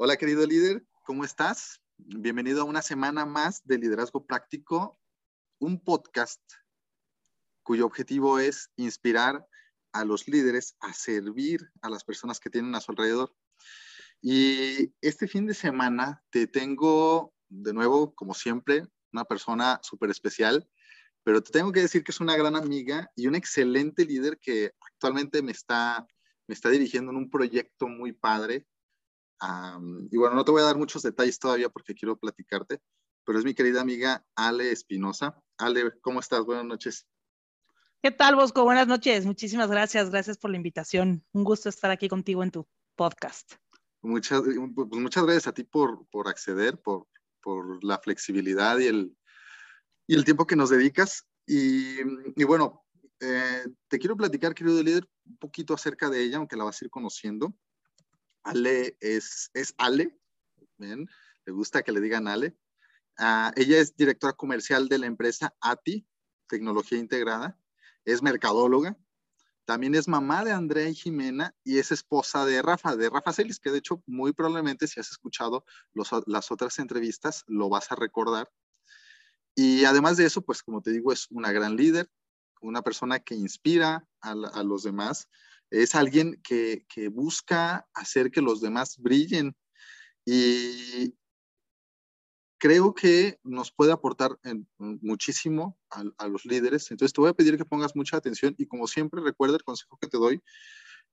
Hola querido líder, ¿cómo estás? Bienvenido a una semana más de Liderazgo Práctico, un podcast cuyo objetivo es inspirar a los líderes a servir a las personas que tienen a su alrededor. Y este fin de semana te tengo de nuevo, como siempre, una persona súper especial, pero te tengo que decir que es una gran amiga y un excelente líder que actualmente me está, me está dirigiendo en un proyecto muy padre y bueno, no te voy a dar muchos detalles todavía porque quiero platicarte, pero es mi querida amiga Ale Espinosa. Ale, ¿cómo estás? Buenas noches. ¿Qué tal, Bosco? Buenas noches. Muchísimas gracias. Gracias por la invitación. Un gusto estar aquí contigo en tu podcast. Muchas, pues muchas gracias a ti por, por acceder, por, por la flexibilidad y el, y el tiempo que nos dedicas. Y, y bueno, eh, te quiero platicar, querido líder, un poquito acerca de ella, aunque la vas a ir conociendo. Ale es, es Ale, ¿bien? le gusta que le digan Ale. Ah, ella es directora comercial de la empresa ATI, Tecnología Integrada, es mercadóloga, también es mamá de Andrea y Jimena y es esposa de Rafa, de Rafa Celis, que de hecho muy probablemente si has escuchado las otras entrevistas lo vas a recordar. Y además de eso, pues como te digo, es una gran líder, una persona que inspira a los demás, es alguien que, busca hacer que los demás brillen y creo que nos puede aportar muchísimo a, los líderes. Entonces te voy a pedir que pongas mucha atención y como siempre recuerda el consejo que te doy,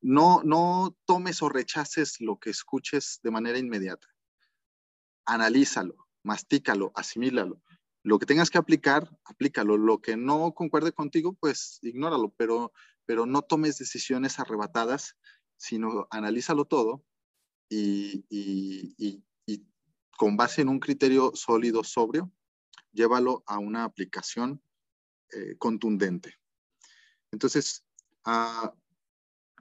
no, no tomes o rechaces lo que escuches de manera inmediata. Analízalo, mastícalo, asimílalo. Lo que tengas que aplicar, aplícalo. Lo que no concuerde contigo, pues ignóralo, pero pero no tomes decisiones arrebatadas, sino analízalo todo y, con base en un criterio sólido, sobrio, llévalo a una aplicación eh, contundente. Entonces, ah,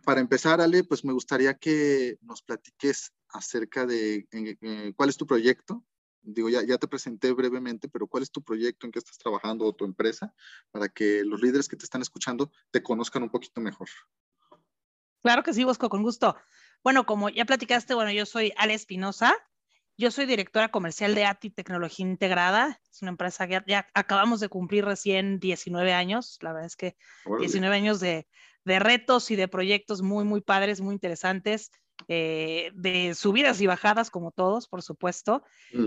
para empezar, Ale, pues me gustaría que nos platiques acerca de cuál es tu proyecto, digo, ya, ya te presenté brevemente, pero ¿cuál es tu proyecto, en qué estás trabajando o tu empresa para que los líderes que te están escuchando te conozcan un poquito mejor? Claro que sí, Bosco, con gusto. Bueno, como ya platicaste, bueno, yo soy Ale Espinosa, yo soy directora comercial de ATI Tecnología Integrada, es una empresa que ya, acabamos de cumplir recién 19 años, la verdad es que 19 años de, de retos y de proyectos muy, muy padres, muy interesantes. Eh, de subidas y bajadas, como todos, por supuesto,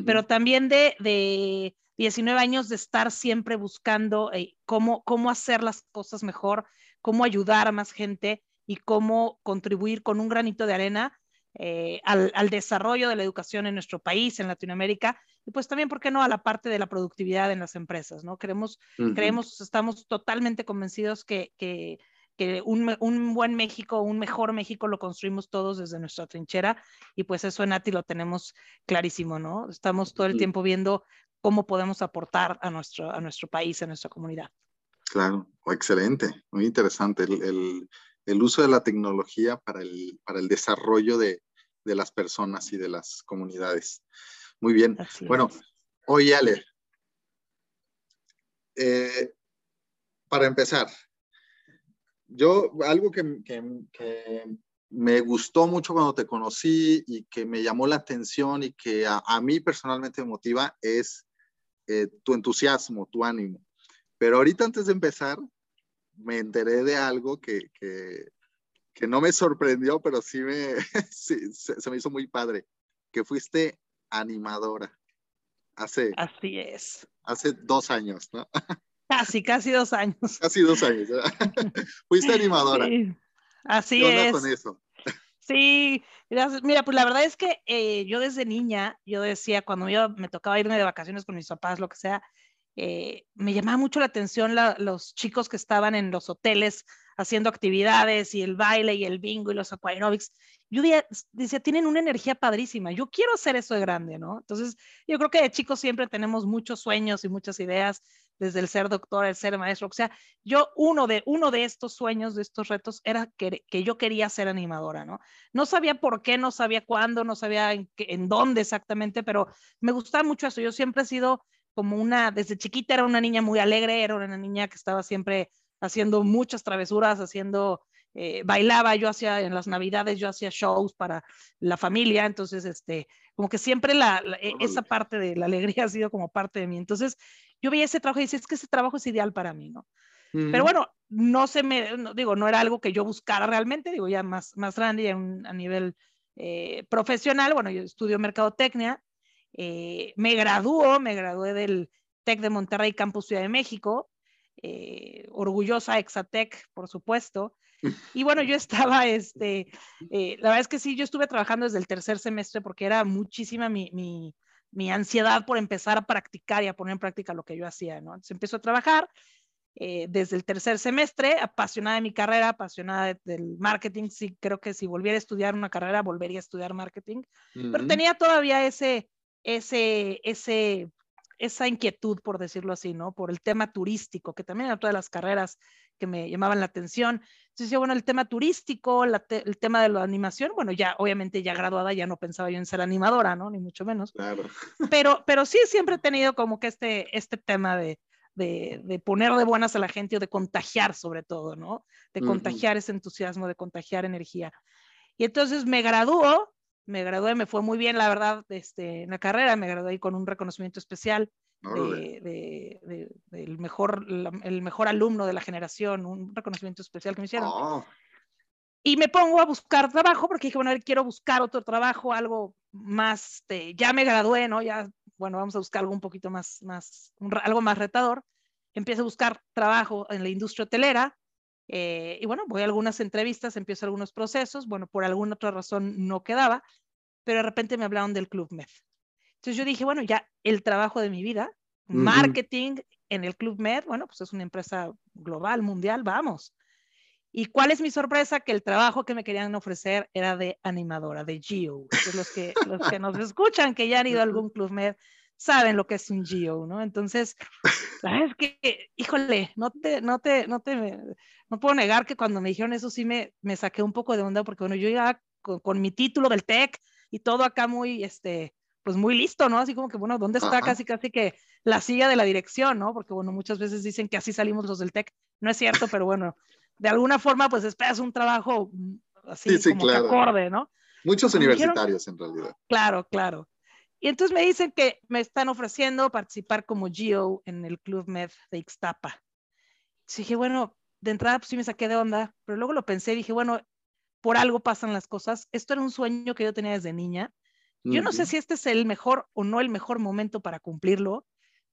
pero también de, de, 19 años de estar siempre buscando eh, cómo, cómo hacer las cosas mejor, cómo ayudar a más gente y cómo contribuir con un granito de arena eh, al, al, desarrollo de la educación en nuestro país, en Latinoamérica, y pues también, ¿por qué no?, a la parte de la productividad en las empresas, ¿no? Queremos, creemos, estamos totalmente convencidos que, que que un, un, buen México, un mejor México lo construimos todos desde nuestra trinchera y pues eso en ATI lo tenemos clarísimo, ¿no? Estamos todo el tiempo viendo cómo podemos aportar a nuestro, a nuestro país, a nuestra comunidad. Claro, excelente, muy interesante el, el, el uso de la tecnología para el, para el desarrollo de, de, las personas y de las comunidades. Muy bien. bueno, oye Ale, eh, para empezar, yo, algo que, me gustó mucho cuando te conocí y que me llamó la atención y que a, mí personalmente me motiva es eh, tu entusiasmo, tu ánimo. Pero ahorita antes de empezar, me enteré de algo que, no me sorprendió, pero sí, me, se, se, me hizo muy padre, que fuiste animadora. Hace, Así es. Hace dos años, ¿no? Casi, casi dos años. Casi dos años. Fuiste animadora. Así es. con eso? Sí, mira, pues la verdad es que eh, yo desde niña, yo decía, cuando yo me tocaba irme de vacaciones con mis papás, lo que sea, eh, me llamaba mucho la atención los chicos que estaban en los hoteles haciendo actividades y el baile y el bingo y los aquaerobics. Yo decía, tienen una energía padrísima, yo quiero hacer eso de grande, ¿no? Entonces, yo creo que de chicos siempre tenemos muchos sueños y muchas ideas desde el ser doctor, el ser maestro, o sea, yo uno de, uno de estos sueños, de estos retos, era que, que yo quería ser animadora, ¿no? No sabía por qué, no sabía cuándo, no sabía en, en dónde exactamente, pero me gustaba mucho eso. Yo siempre he sido como una, desde chiquita era una niña muy alegre, era una niña que estaba siempre haciendo muchas travesuras, haciendo, eh, bailaba, yo hacía en las navidades, yo hacía shows para la familia, entonces, este, como que siempre la, e, esa parte de la alegría ha sido como parte de mí. Entonces, yo veía ese trabajo y decía, es que ese trabajo es ideal para mí, ¿no? Pero bueno, no se me, digo, no era algo que yo buscara realmente, digo, ya más, más grande, ya a nivel eh, profesional, bueno, yo estudio mercadotecnia, eh, me graduó, me gradué del TEC de Monterrey, Campus Ciudad de México, eh, orgullosa Exatec, por supuesto. Y bueno, yo estaba, este, la verdad es que sí, yo estuve trabajando desde el tercer semestre porque era muchísima mi, mi, mi ansiedad por empezar a practicar y a poner en práctica lo que yo hacía, ¿no? Entonces empiezo a trabajar, eh, desde el tercer semestre, apasionada de mi carrera, apasionada del marketing. Sí, creo que si volviera a estudiar una carrera, volvería a estudiar marketing. Pero tenía todavía ese, ese, ese, esa inquietud, por decirlo así, ¿no? Por el tema turístico, que también era todas las carreras que me llamaban la atención. Entonces, bueno, el tema turístico, el tema de la animación, bueno, ya obviamente ya graduada ya no pensaba yo en ser animadora, ¿no? Ni mucho menos. Claro. Pero, pero sí siempre he tenido como que este, este tema de, de, poner de buenas a la gente o de contagiar sobre todo, ¿no? De contagiar ese entusiasmo, de contagiar energía. Y entonces me graduó, me gradué, me fue muy bien, la verdad, este, en la carrera, me gradué con un reconocimiento especial de, del mejor, el mejor alumno de la generación, un reconocimiento especial que me hicieron. Oh. Y me pongo a buscar trabajo porque dije, bueno, quiero buscar otro trabajo, algo más, este, ya me gradué, ¿no? Ya bueno, vamos a buscar algo un poquito más, más algo más retador. Empiezo a buscar trabajo en la industria hotelera eh, y bueno, voy a algunas entrevistas, empiezo algunos procesos, bueno, por alguna otra razón no quedaba, pero de repente me hablaron del Club Med. Entonces yo dije, bueno, ya el trabajo de mi vida, marketing en el Club Med, bueno, pues es una empresa global, mundial, vamos. ¿Y cuál es mi sorpresa? Que el trabajo que me querían ofrecer era de animadora, de Geo. los que, los que nos escuchan, que ya han ido a algún Club Med, saben lo que es un Geo, ¿no? Entonces, es que, híjole, no te, no te, no te, no puedo negar que cuando me dijeron eso sí me, me saqué un poco de onda, porque bueno, yo ya con, con mi título del TEC y todo acá muy, este, pues muy listo, ¿no? Así como que, bueno, ¿dónde está casi, casi que la silla de la dirección, ¿no? Porque, bueno, muchas veces dicen que así salimos los del TEC. No es cierto, pero bueno, de alguna forma, pues esperas un trabajo mm, así como acorde, ¿no? Muchos universitarios en realidad. Claro, claro. Y entonces me dicen que me están ofreciendo participar como Geo en el Club Med de Ixtapa. Entonces dije, bueno, de entrada pues sí me saqué de onda, pero luego lo pensé y dije, bueno, por algo pasan las cosas. Esto era un sueño que yo tenía desde niña. Yo no sé si este es el mejor o no el mejor momento para cumplirlo,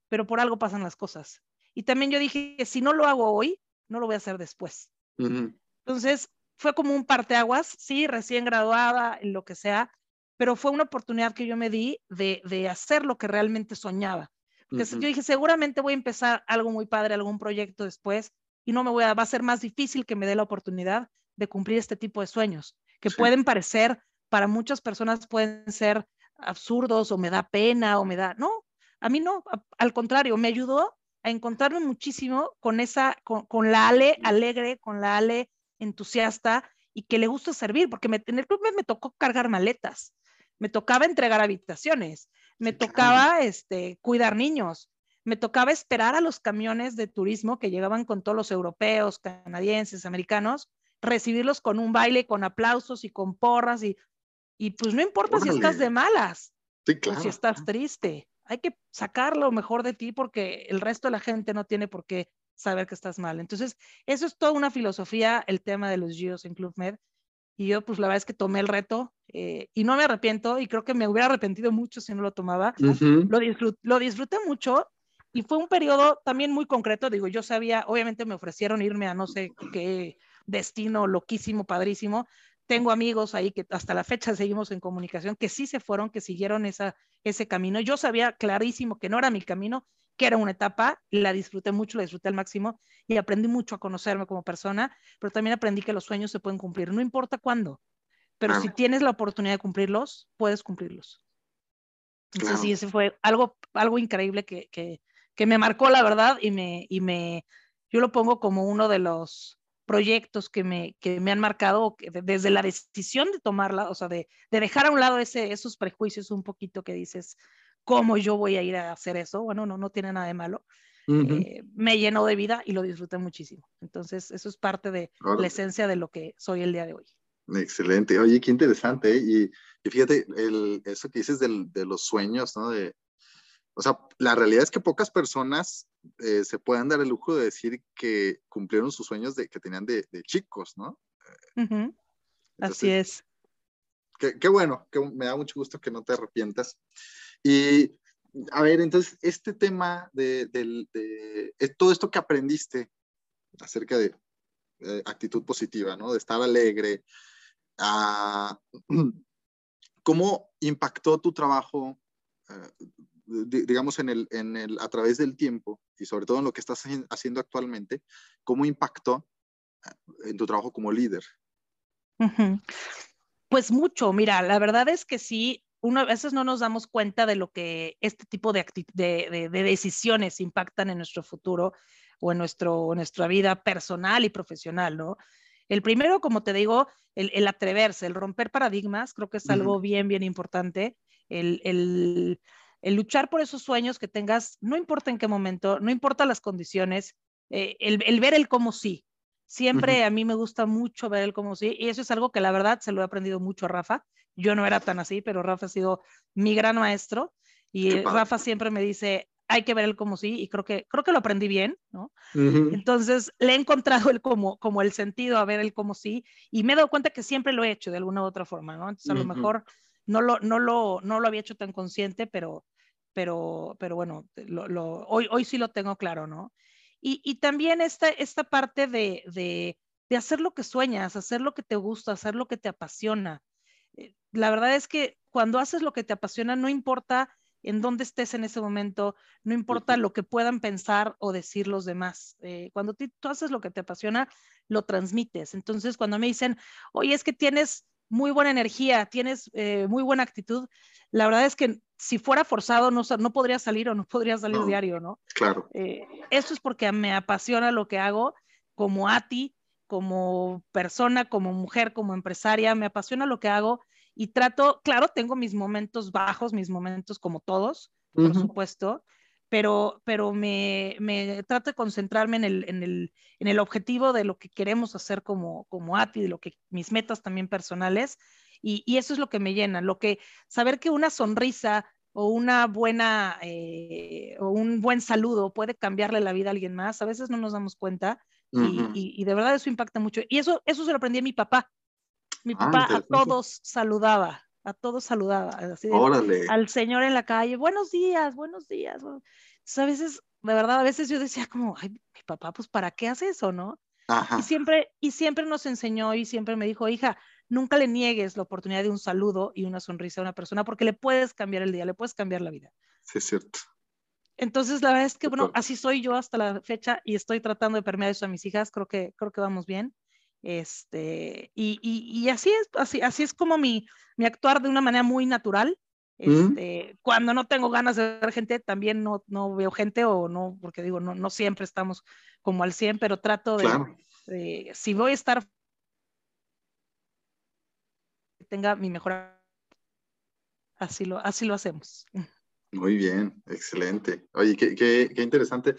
pero por algo pasan las cosas. Y también yo dije, si no lo hago hoy, no lo voy a hacer después. Entonces, fue como un parteaguas, sí, recién graduada, en lo que sea, pero fue una oportunidad que yo me di de, de hacer lo que realmente soñaba. Porque yo dije, seguramente voy a empezar algo muy padre, algún proyecto después, y no me voy a, va a ser más difícil que me dé la oportunidad de cumplir este tipo de sueños, que pueden parecer, para muchas personas pueden ser absurdos o me da pena o me da, no, a mí no, al contrario, me ayudó a encontrarme muchísimo con esa, con, la Ale alegre, con la Ale entusiasta y que le gusta servir, porque me, en el club me, tocó cargar maletas, me tocaba entregar habitaciones, me tocaba este, cuidar niños, me tocaba esperar a los camiones de turismo que llegaban con todos los europeos, canadienses, americanos, recibirlos con un baile, con aplausos y con porras y, y pues no importa si estás de malas o si estás triste hay que sacar lo mejor de ti porque el resto de la gente no tiene por qué saber que estás mal. Entonces, eso es toda una filosofía, el tema de los GIOS en Club Med. Y yo, pues la verdad es que tomé el reto eh, y no me arrepiento y creo que me hubiera arrepentido mucho si no lo tomaba. lo, lo disfruté mucho y fue un periodo también muy concreto. Digo, yo sabía, obviamente me ofrecieron irme a no sé qué destino loquísimo, padrísimo, tengo amigos ahí que hasta la fecha seguimos en comunicación, que sí se fueron, que siguieron esa, ese camino. Yo sabía clarísimo que no era mi camino, que era una etapa, la disfruté mucho, la disfruté al máximo y aprendí mucho a conocerme como persona, pero también aprendí que los sueños se pueden cumplir, no importa cuándo, pero si tienes la oportunidad de cumplirlos, puedes cumplirlos. Entonces, sí, ese fue algo, algo increíble que, que, que me marcó, la verdad, y me, y me, yo lo pongo como uno de los, proyectos que me, que me han marcado desde la decisión de tomarla, o sea, de, de, dejar a un lado ese, esos prejuicios un poquito que dices, ¿cómo yo voy a ir a hacer eso? Bueno, no, no tiene nada de malo. Eh, me llenó de vida y lo disfruté muchísimo. Entonces, eso es parte de la esencia de lo que soy el día de hoy. Excelente. Oye, qué interesante. ¿eh? Y, fíjate, el, eso que dices de los sueños, ¿no? De, o sea, la realidad es que pocas personas eh, se pueden dar el lujo de decir que cumplieron sus sueños de, que tenían de, chicos, ¿no? Así es. Qué, bueno, que me da mucho gusto que no te arrepientas. Y a ver, entonces, este tema de, todo esto que aprendiste acerca de eh, actitud positiva, ¿no? De estar alegre, ah, ¿cómo impactó tu trabajo, eh, digamos, en el, en el, a través del tiempo y sobre todo en lo que estás haciendo actualmente? ¿Cómo impactó eh, en tu trabajo como líder? Pues mucho, mira, la verdad es que sí, uno a veces no nos damos cuenta de lo que este tipo de, de, decisiones impactan en nuestro futuro o en, nuestro, nuestra vida personal y profesional, ¿no? El primero, como te digo, el, atreverse, el romper paradigmas, creo que es algo bien, bien importante. El, el, luchar por esos sueños que tengas, no importa en qué momento, no importa las condiciones, eh, el, ver el cómo sí. Siempre a mí me gusta mucho ver el cómo sí, y eso es algo que la verdad se lo he aprendido mucho a Rafa. Yo no era tan así, pero Rafa ha sido mi gran maestro y Rafa siempre me dice, hay que ver el como sí y creo que, creo que lo aprendí bien, ¿no? Entonces le he encontrado el como, como el sentido a ver el como sí y me he dado cuenta que siempre lo he hecho de alguna u otra forma, ¿no? Entonces a lo mejor no lo, no, lo, no lo había hecho tan consciente, pero, pero, pero bueno, lo, hoy, hoy sí lo tengo claro, ¿no? Y, y también esta, esta parte de, de, de hacer lo que sueñas, hacer lo que te gusta, hacer lo que te apasiona. Eh, la verdad es que cuando haces lo que te apasiona, no importa en dónde estés en ese momento, no importa lo que puedan pensar o decir los demás. Eh, cuando tú haces lo que te apasiona, lo transmites. Entonces, cuando me dicen, oye, es que tienes muy buena energía, tienes eh, muy buena actitud, la verdad es que si fuera forzado no, no podría salir o no podría salir diario, ¿no? Claro. eso es porque me apasiona lo que hago como a ti, como persona, como mujer, como empresaria, me apasiona lo que hago y trato, claro, tengo mis momentos bajos, mis momentos como todos, por supuesto, pero, pero me, me, trato de concentrarme en el, en, el, en el objetivo de lo que queremos hacer como, como ATI, de lo que mis metas también personales, y, y eso es lo que me llena, lo que saber que una sonrisa o una buena eh, o un buen saludo puede cambiarle la vida a alguien más, a veces no nos damos cuenta y, y, de verdad eso impacta mucho. Y eso, eso se lo aprendí a mi papá. Mi ah, papá a todos saludaba, a todos saludaba. Así al señor en la calle, buenos días, buenos días. A veces, de verdad, a veces yo decía como, ay, mi papá, pues, ¿para qué hace eso, no? Y siempre, y siempre nos enseñó y siempre me dijo, hija, nunca le niegues la oportunidad de un saludo y una sonrisa a una persona porque le puedes cambiar el día, le puedes cambiar la vida. Sí, es cierto. Entonces, la verdad es que, bueno, así soy yo hasta la fecha y estoy tratando de permear eso a mis hijas. Creo que, creo que vamos bien. Este, y, y, así es, así, así es como mi, mi actuar de una manera muy natural. Este, Cuando no tengo ganas de ver gente, también no, no veo gente o no, porque digo, no, no siempre estamos como al 100, pero trato de, si voy a estar, tenga mi mejor, así lo, así lo hacemos. Muy bien, excelente. Oye, qué, qué, qué interesante.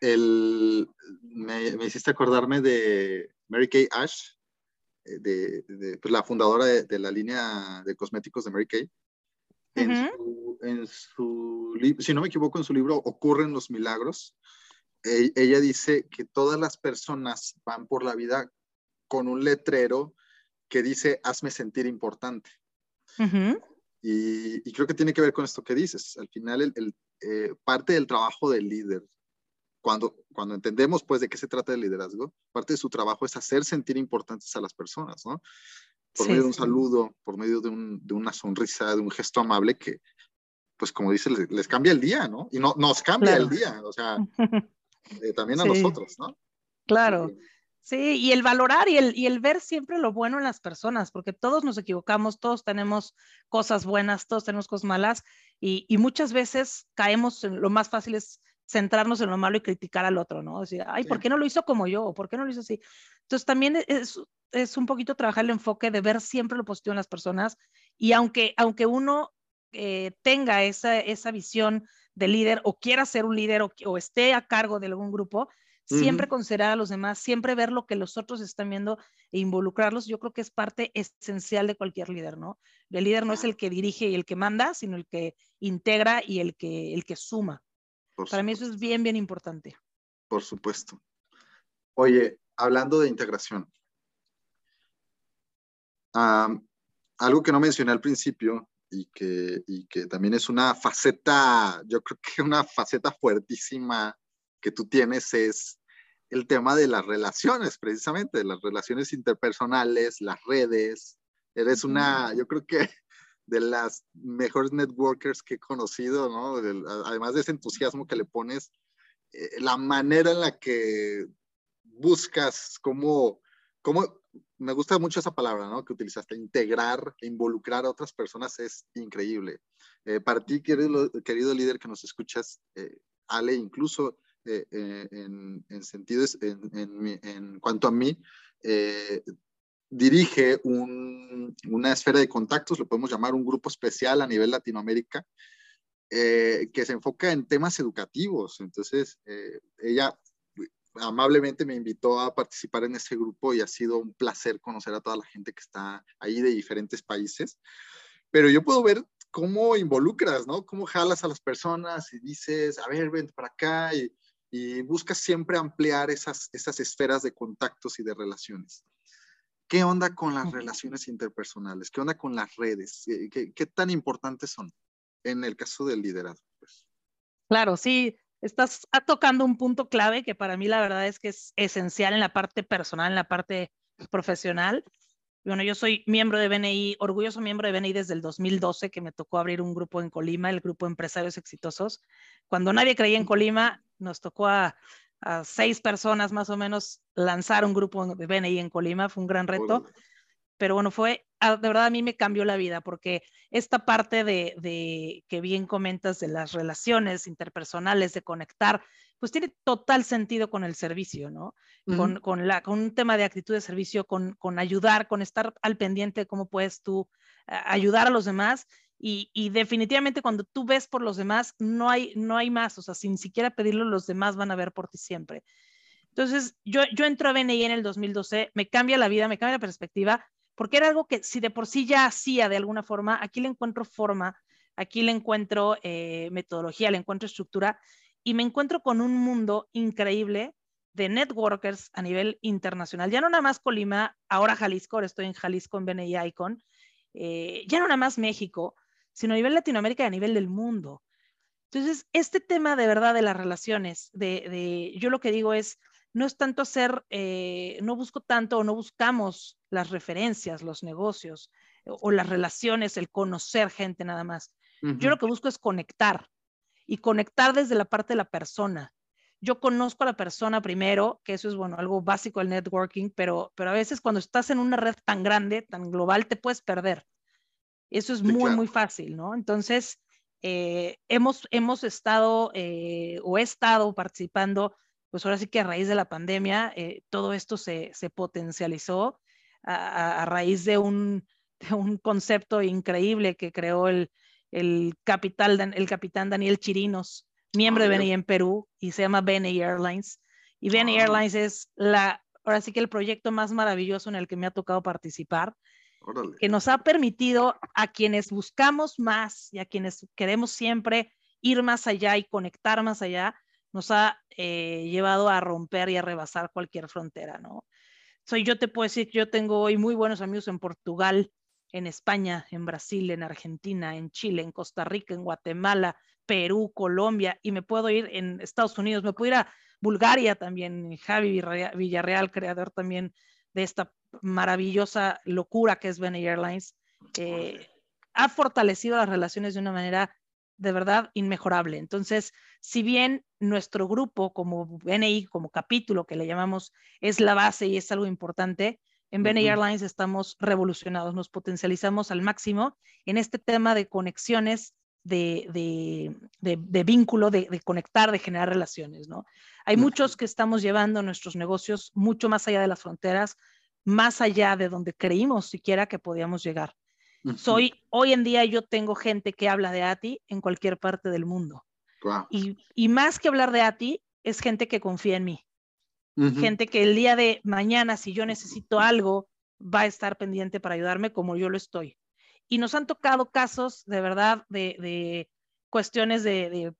El, me, me, hiciste acordarme de Mary Kay Ash, eh, de, pues, la fundadora de, la línea de cosméticos de Mary Kay. En, su, libro, si no me equivoco, en su libro Ocurren los Milagros, e, ella dice que todas las personas van por la vida con un letrero que dice, hazme sentir importante. y, creo que tiene que ver con esto que dices. Al final, el, eh, parte del trabajo del líder, cuando, cuando entendemos pues de qué se trata el liderazgo, parte de su trabajo es hacer sentir importantes a las personas, ¿no? Por medio de un saludo, por medio de, un, de, una sonrisa, de un gesto amable que, pues como dice, les, cambia el día, ¿no? Y no, nos cambia el día, o sea, eh, también a nosotros, ¿no? Claro. Sí, y el valorar y el, y el ver siempre lo bueno en las personas, porque todos nos equivocamos, todos tenemos cosas buenas, todos tenemos cosas malas, y, y muchas veces caemos en lo más fácil es centrarnos en lo malo y criticar al otro, ¿no? Decir, ay, ¿por qué no lo hizo como yo? ¿Por qué no lo hizo así? Entonces también e-, es, es un poquito trabajar el enfoque de ver siempre lo positivo en las personas y aunque, aunque uno eh, tenga esa, esa visión de líder o quiera ser un líder o, o, esté a cargo de algún grupo, siempre considerar a los demás, siempre ver lo que los otros están viendo e involucrarlos, yo creo que es parte esencial de cualquier líder, ¿no? El líder no es el que dirige y el que manda, sino el que integra y el que, el que suma. Para mí eso es bien, bien importante. Por supuesto. Oye, hablando de integración, algo que no mencioné al principio y que, y que también es una faceta, yo creo que una faceta fuertísima que tú tienes es el tema de las relaciones, precisamente, de las relaciones interpersonales, las redes. Eres una, yo creo que de las mejores networkers que he conocido, ¿no? además de ese entusiasmo que le pones, eh, la manera en la que buscas cómo, cómo, me gusta mucho esa palabra, ¿no? Que utilizaste, integrar, involucrar a otras personas es increíble. Eh, para ti, querido, querido líder que nos escuchas, eh, Ale, incluso eh, eh, en, en, sentidos, en, en, cuanto a mí, eh, dirige una esfera de contactos, lo podemos llamar un grupo especial a nivel Latinoamérica, que se enfoca en temas educativos. Entonces, ella amablemente me invitó a participar en ese grupo y ha sido un placer conocer a toda la gente que está ahí de diferentes países. Pero yo puedo ver cómo involucras, ¿no? Cómo jalas a las personas y dices, a ver, ven para acá y y buscas siempre ampliar esas, esas esferas de contactos y de relaciones. ¿Qué onda con las relaciones interpersonales? ¿Qué onda con las redes? ¿Qué, qué, tan importantes son en el caso del liderazgo? Pues? Claro, sí, estás tocando un punto clave que para mí la verdad es que es esencial en la parte personal, en la parte profesional. Bueno, yo soy miembro de BNI, orgulloso miembro de BNI desde el 2012, que me tocó abrir un grupo en Colima, el Grupo Empresarios Exitosos. Cuando nadie creía en Colima, nos tocó a, seis personas más o menos lanzar un grupo de BNI en Colima, fue un gran reto. Pero bueno, fue, ah, de verdad a mí me cambió la vida porque esta parte de, que bien comentas de las relaciones interpersonales, de conectar, pues tiene total sentido con el servicio, ¿no? con, la, con un tema de actitud de servicio, con, con ayudar, con estar al pendiente de cómo puedes tú ayudar a los demás y, definitivamente cuando tú ves por los demás, no hay, no hay más, o sea, sin siquiera pedirlo, los demás van a ver por ti siempre. Entonces, yo, yo entro a BNI en el 2012, me cambia la vida, me cambia la perspectiva, porque era algo que si de por sí ya hacía de alguna forma, aquí le encuentro forma, aquí le encuentro eh, metodología, le encuentro estructura y me encuentro con un mundo increíble de networkers a nivel internacional. Ya no nada más Colima, ahora Jalisco, ahora estoy en Jalisco en BNI Icon, eh, ya no nada más México, sino a nivel Latinoamérica y a nivel del mundo. Entonces, este tema de verdad de las relaciones, de, yo lo que digo es, no es tanto hacer, eh, no busco tanto o no buscamos las referencias, los negocios o, las relaciones, el conocer gente nada más. Yo lo que busco es conectar y conectar desde la parte de la persona. Yo conozco a la persona primero, que eso es, bueno, algo básico del networking, pero, pero a veces cuando estás en una red tan grande, tan global, te puedes perder. Eso es muy, muy fácil, ¿no? Entonces, eh, hemos, hemos estado eh, o he estado participando, pues ahora sí que a raíz de la pandemia, eh, todo esto se, se potencializó a, a, raíz de un, de un, concepto increíble que creó el, el, capital, el capitán Daniel Chirinos, miembro de BNI en Perú, y se llama BNI Airlines. Y BNI Airlines es la, ahora sí que el proyecto más maravilloso en el que me ha tocado participar que nos ha permitido a quienes buscamos más y a quienes queremos siempre ir más allá y conectar más allá, nos ha eh, llevado a romper y a rebasar cualquier frontera, ¿no? Soy, yo te puedo decir que yo tengo hoy muy buenos amigos en Portugal, en España, en Brasil, en Argentina, en Chile, en Costa Rica, en Guatemala, Perú, Colombia, y me puedo ir en Estados Unidos, me puedo ir a Bulgaria también, Javi Villarreal, creador también de esta maravillosa locura que es BNI Airlines, eh, ha fortalecido las relaciones de una manera de verdad inmejorable. Entonces, si bien nuestro grupo como BNI, como capítulo que le llamamos, es la base y es algo importante, en BNI Airlines estamos revolucionados, nos potencializamos al máximo en este tema de conexiones, de, de, vínculo, de, conectar, de generar relaciones, ¿no? Hay muchos que estamos llevando nuestros negocios mucho más allá de las fronteras, más allá de donde creímos siquiera que podíamos llegar. Soy, hoy en día yo tengo gente que habla de ATI en cualquier parte del mundo. Y, y, más que hablar de ATI, es gente que confía en mí. gente que el día de mañana, si yo necesito algo, va a estar pendiente para ayudarme como yo lo estoy. Y nos han tocado casos de verdad de, cuestiones de,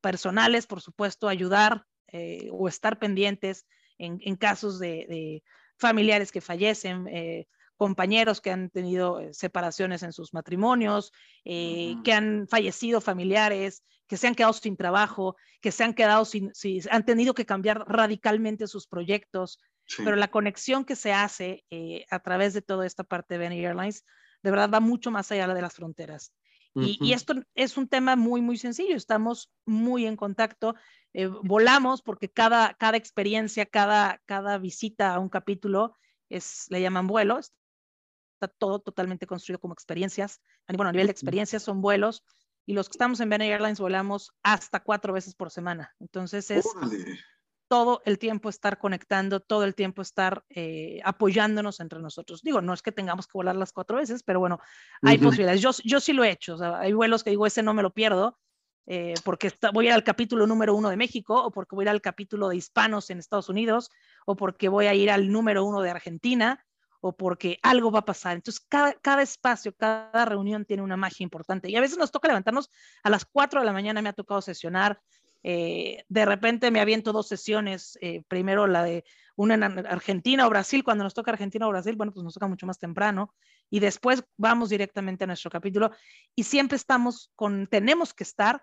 personales, por supuesto, ayudar eh, o estar pendientes en, casos de, familiares que fallecen, eh, compañeros que han tenido eh, separaciones en sus matrimonios, que han fallecido familiares, que se han quedado sin trabajo, que se han quedado sin, han tenido que cambiar radicalmente sus proyectos, pero la conexión que se hace eh, a través de toda esta parte de Benny Airlines, de verdad va mucho más allá de las fronteras. Y, esto es un tema muy, muy sencillo. Estamos muy en contacto. Eh, volamos porque cada, cada experiencia, cada, cada visita a un capítulo es, le llaman vuelo. Está todo totalmente construido como experiencias. Bueno, a nivel de experiencias son vuelos y los que estamos en Benny Airlines volamos hasta cuatro veces por semana. Entonces es todo el tiempo estar conectando, todo el tiempo estar eh, apoyándonos entre nosotros. Digo, no es que tengamos que volar las cuatro veces, pero bueno, hay posibilidades. Yo, yo sí lo he hecho. hay vuelos que digo, ese no me lo pierdo. Eh, porque voy a ir al capítulo número uno de México, o porque voy a ir al capítulo de hispanos en Estados Unidos, o porque voy a ir al número uno de Argentina, o porque algo va a pasar. Entonces, cada, cada espacio, cada reunión tiene una magia importante. Y a veces nos toca levantarnos a las 4 de la mañana, me ha tocado sesionar. Eh, de repente me aviento dos sesiones, eh, primero la de una en Argentina o Brasil, cuando nos toca Argentina o Brasil, bueno, pues nos toca mucho más temprano, y después vamos directamente a nuestro capítulo, y siempre estamos con, tenemos que estar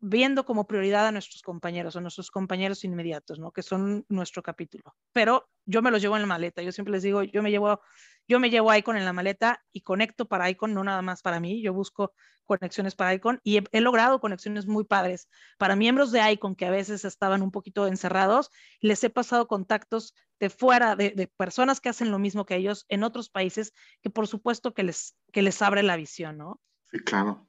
viendo como prioridad a nuestros compañeros, a nuestros compañeros inmediatos, ¿no? Que son nuestro capítulo. Pero yo me los llevo en la maleta. Yo siempre les digo, yo me llevo, yo me llevo Icon en la maleta y conecto para Icon, no nada más para mí. Yo busco conexiones para Icon y he, logrado conexiones muy padres para miembros de Icon que a veces estaban un poquito encerrados. Les he pasado contactos de fuera, de, personas que hacen lo mismo que ellos en otros países, que por supuesto que les, que les abre la visión, ¿no? Sí, claro.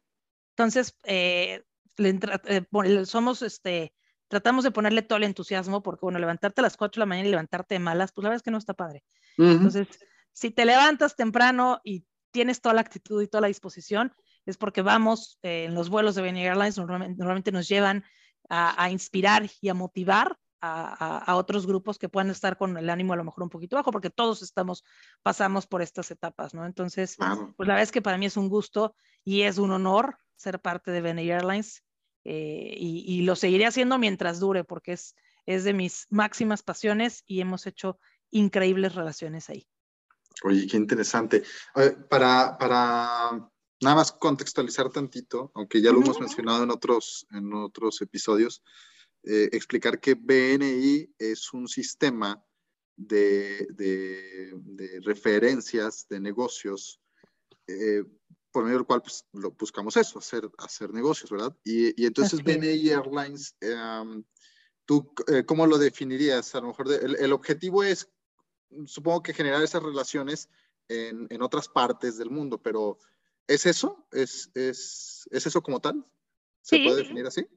Entonces, eh, eh, somos, este, tratamos de ponerle todo el entusiasmo, porque bueno, levantarte a las 4 de la mañana y levantarte de malas, pues la verdad es que no está padre. Entonces, si te levantas temprano y tienes toda la actitud y toda la disposición, es porque vamos eh, en los vuelos de Benny Airlines, normalmente, nos llevan a, inspirar y a motivar a, otros grupos que puedan estar con el ánimo a lo mejor un poquito bajo, porque todos estamos, pasamos por estas etapas, ¿no? Entonces, pues la verdad es que para mí es un gusto y es un honor ser parte de Benny Airlines eh, y, lo seguiré haciendo mientras dure porque es, es de mis máximas pasiones y hemos hecho increíbles relaciones ahí. Oye, qué interesante. Para, para nada más contextualizar tantito, aunque ya lo hemos mencionado en otros, en otros episodios, eh, explicar que BNI es un sistema de, de, referencias de negocios eh, por medio del cual pues, lo, buscamos eso, hacer, hacer negocios, ¿verdad? Y, y entonces BNI Airlines, em, ¿tú eh, cómo lo definirías? A lo mejor el, objetivo es, supongo que generar esas relaciones en, en otras partes del mundo, pero ¿es eso? ¿Es, es, es eso como tal? ¿Se puede definir así?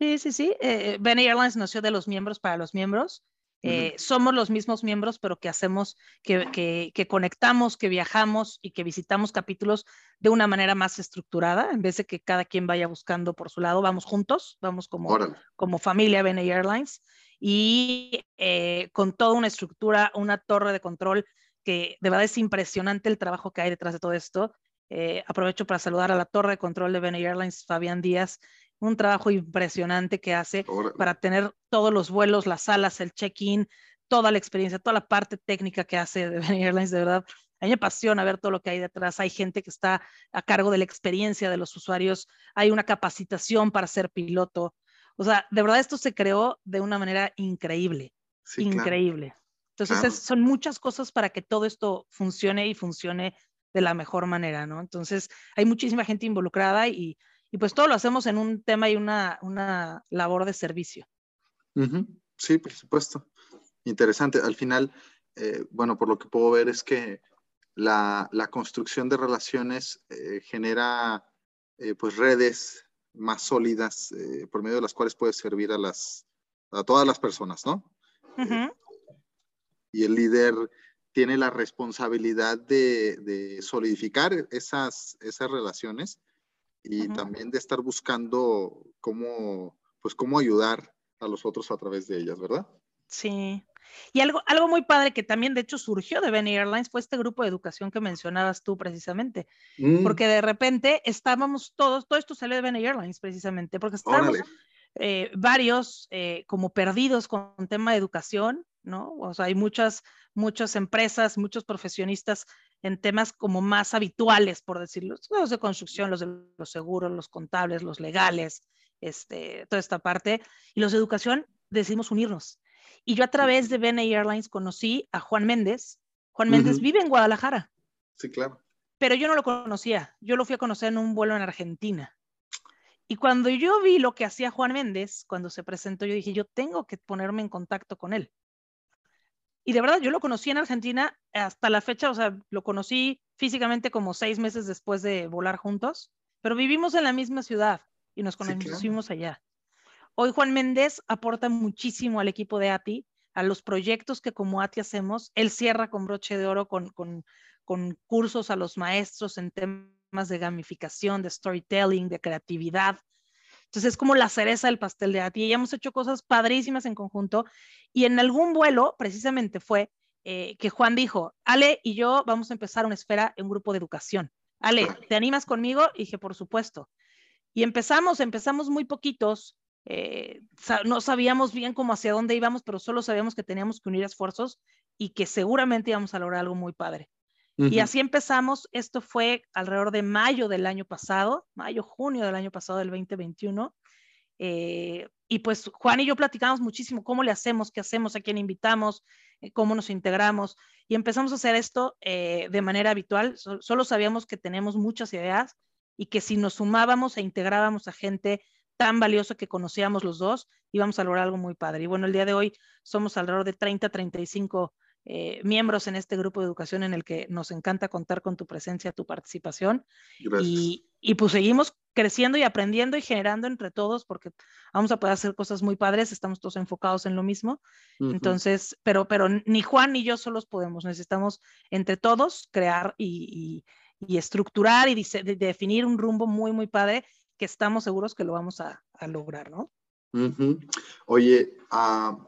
Sí, sí, sí. Eh, BNI Airlines nació de los miembros para los miembros. Eh, somos los mismos miembros, pero que hacemos, que, que, conectamos, que viajamos y que visitamos capítulos de una manera más estructurada, en vez de que cada quien vaya buscando por su lado, vamos juntos, vamos como, como familia BNA Airlines. Y eh, con toda una estructura, una torre de control que de verdad es impresionante el trabajo que hay detrás de todo esto. Eh, aprovecho para saludar a la torre de control de BNA Airlines, Fabián Díaz, un trabajo impresionante que hace para tener todos los vuelos, las salas, el check-in, toda la experiencia, toda la parte técnica que hace de Benny Airlines, de verdad. A mí me apasiona ver todo lo que hay detrás. Hay gente que está a cargo de la experiencia de los usuarios. Hay una capacitación para ser piloto. O sea, de verdad esto se creó de una manera increíble. increíble. Entonces, son muchas cosas para que todo esto funcione y funcione de la mejor manera, ¿no? Entonces, hay muchísima gente involucrada y y pues todo lo hacemos en un tema y una, una labor de servicio. Sí, por supuesto. Interesante. Al final, eh, bueno, por lo que puedo ver es que la, la construcción de relaciones eh, genera eh, pues redes más sólidas por medio de las cuales puedes servir a, las, a todas las personas, ¿no? y el líder tiene la responsabilidad de, de solidificar esas, esas relaciones y también de estar buscando cómo, pues, cómo ayudar a los otros a través de ellas, ¿verdad? Sí. Y algo, algo muy padre que también de hecho surgió de Benny Airlines fue este grupo de educación que mencionabas tú precisamente, mm. porque de repente estábamos todos, todo esto salió de Benny Airlines precisamente, porque estábamos eh, varios eh, como perdidos con el tema de educación, ¿no? O sea, hay muchas, muchas empresas, muchos profesionistas en temas como más habituales, por decirlo, los de construcción, los de los seguros, los contables, los legales, este, toda esta parte, y los de educación decidimos unirnos. Y yo a través de BNA Airlines conocí a Juan Méndez. Juan Méndez vive en Guadalajara. Sí, claro. Pero yo no lo conocía. Yo lo fui a conocer en un vuelo en Argentina. Y cuando yo vi lo que hacía Juan Méndez, cuando se presentó, yo dije, yo tengo que ponerme en contacto con él. Y de verdad, yo lo conocí en Argentina hasta la fecha, o sea, lo conocí físicamente como seis meses después de volar juntos, pero vivimos en la misma ciudad y nos conocimos allá. Hoy Juan Méndez aporta muchísimo al equipo de ATI, a los proyectos que como ATI hacemos. Él cierra con broche de oro con, con, con cursos a los maestros en temas de gamificación, de storytelling, de creatividad. Entonces es como la cereza del pastel de ATI. Y hemos hecho cosas padrísimas en conjunto. Y en algún vuelo, precisamente fue eh, que Juan dijo, Ale y yo vamos a empezar una esfera en un grupo de educación. Ale, ¿te animas conmigo? Y dije, por supuesto. Y empezamos, empezamos muy poquitos, eh, no sabíamos bien cómo hacia dónde íbamos, pero solo sabíamos que teníamos que unir esfuerzos y que seguramente íbamos a lograr algo muy padre. Y así empezamos, esto fue alrededor de mayo del año pasado, mayo, junio del año pasado, del 2021. Eh, y pues Juan y yo platicamos muchísimo cómo le hacemos, qué hacemos, a quién invitamos, eh, cómo nos integramos. Y empezamos a hacer esto de manera habitual. solo sabíamos que tenemos muchas ideas y que si nos sumábamos e integrábamos a gente tan valioso que conocíamos los dos, íbamos a lograr algo muy padre. Y bueno, el día de hoy somos alrededor de 30, 35 eh, miembros en este grupo de educación en el que nos encanta contar con tu presencia, tu participación. Y, y, pues seguimos creciendo y aprendiendo y generando entre todos porque vamos a poder hacer cosas muy padres, estamos todos enfocados en lo mismo. Entonces, pero, pero ni Juan ni yo solos podemos, necesitamos entre todos crear y, y, y estructurar y definir un rumbo muy, muy padre que estamos seguros que lo vamos a, lograr, ¿no? Oye, ah,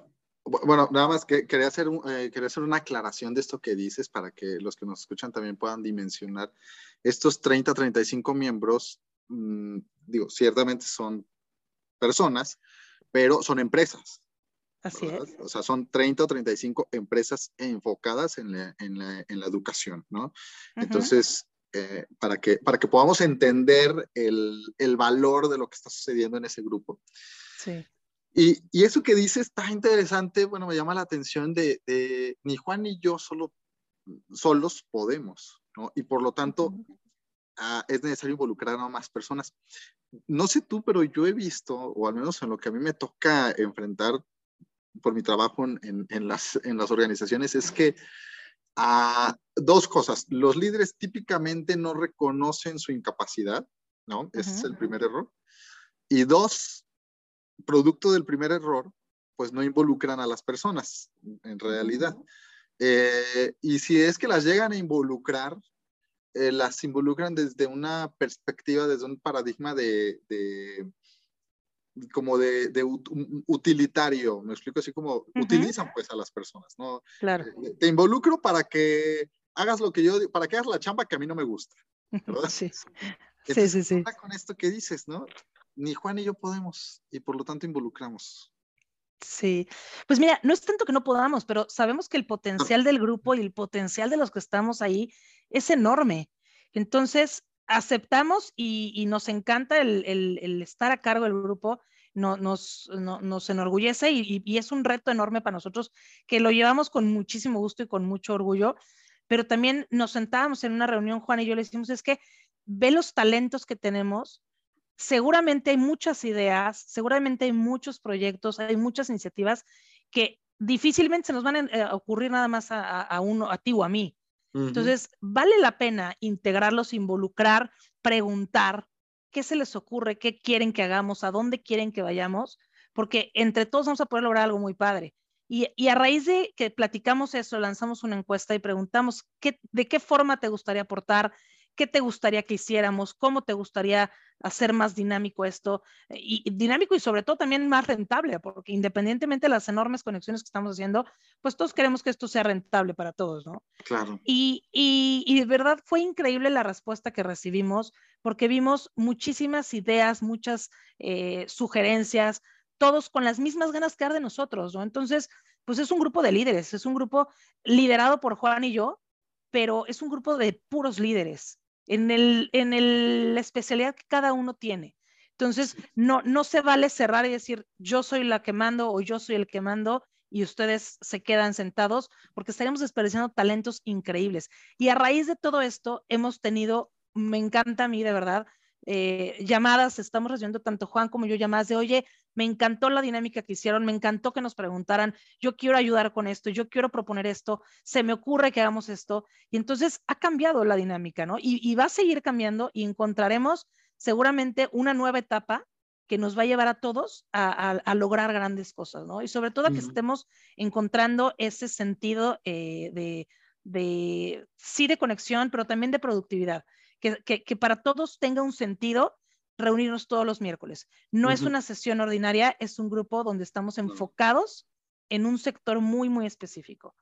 bueno, nada más que quería hacer, eh, quería hacer una aclaración de esto que dices para que los que nos escuchan también puedan dimensionar. Estos 30, 35 miembros, mm, digo, ciertamente son personas, pero son empresas. Así es. O sea, son 30 o 35 empresas enfocadas en la, en la, en la educación, ¿no? Entonces, eh, para, que, para que podamos entender el, el, valor de lo que está sucediendo en ese grupo. Sí. Y, y, eso que dice está interesante, bueno, me llama la atención de, de, ni Juan ni yo solo, solos podemos, ¿no? Y por lo tanto, ah, es necesario involucrar a más personas. No sé tú, pero yo he visto, o al menos en lo que a mí me toca enfrentar por mi trabajo en, en, las, en las organizaciones, es que a dos cosas. Los líderes típicamente no reconocen su incapacidad, ¿no? Ese es el primer error. Y dos, producto del primer error, pues no involucran a las personas en realidad. Eh, y si es que las llegan a involucrar, eh, las involucran desde una perspectiva, desde un paradigma de, como de, utilitario, me explico así como utilizan pues a las personas, ¿no? Claro. Eh, te involucro para que hagas lo que yo, para que hagas la chamba que a mí no me gusta. Sí. sí, sí, sí. Con esto que dices, ¿no? Ni Juan ni yo podemos y por lo tanto involucramos. Sí, pues mira, no es tanto que no podamos, pero sabemos que el potencial del grupo y el potencial de los que estamos ahí es enorme. Entonces, aceptamos y, nos encanta el, estar a cargo del grupo, nos, nos enorgullece y, es un reto enorme para nosotros que lo llevamos con muchísimo gusto y con mucho orgullo, pero también nos sentábamos en una reunión, Juan y yo le decimos, es que ve los talentos que tenemos, seguramente hay muchas ideas, seguramente hay muchos proyectos, hay muchas iniciativas que difícilmente se nos van a eh, ocurrir nada más a uno, a ti o a mí. Entonces, vale la pena integrarlos, involucrar, preguntar qué se les ocurre, qué quieren que hagamos, a dónde quieren que vayamos, porque entre todos vamos a poder lograr algo muy padre. Y, a raíz de que platicamos eso, lanzamos una encuesta y preguntamos qué, de qué forma te gustaría aportar, qué te gustaría que hiciéramos, cómo te gustaría hacer más dinámico esto, y, dinámico y sobre todo también más rentable, porque independientemente de las enormes conexiones que estamos haciendo, pues todos queremos que esto sea rentable para todos, ¿no? Claro. Y, y, y de verdad fue increíble la respuesta que recibimos, porque vimos muchísimas ideas, muchas eh, sugerencias, todos con las mismas ganas que dar de nosotros, ¿no? Entonces, pues es un grupo de líderes, es un grupo liderado por Juan y yo, pero es un grupo de puros líderes en, el, en el, la especialidad que cada uno tiene. Entonces, no, no se vale cerrar y decir, yo soy la que mando o yo soy el que mando y ustedes se quedan sentados porque estaríamos desperdiciando talentos increíbles. Y a raíz de todo esto, hemos tenido, me encanta a mí de verdad, eh, llamadas, estamos recibiendo tanto Juan como yo llamadas de, oye, me encantó la dinámica que hicieron, me encantó que nos preguntaran, yo quiero ayudar con esto, yo quiero proponer esto, se me ocurre que hagamos esto. Y entonces ha cambiado la dinámica, ¿no? Y, va a seguir cambiando y encontraremos seguramente una nueva etapa que nos va a llevar a todos a, lograr grandes cosas, ¿no? Y sobre todo que estemos encontrando ese sentido eh, de, de, sí, de conexión, pero también de productividad que, para todos tenga un sentido reunirnos todos los miércoles. No es una sesión ordinaria, es un grupo donde estamos enfocados en un sector muy, muy específico.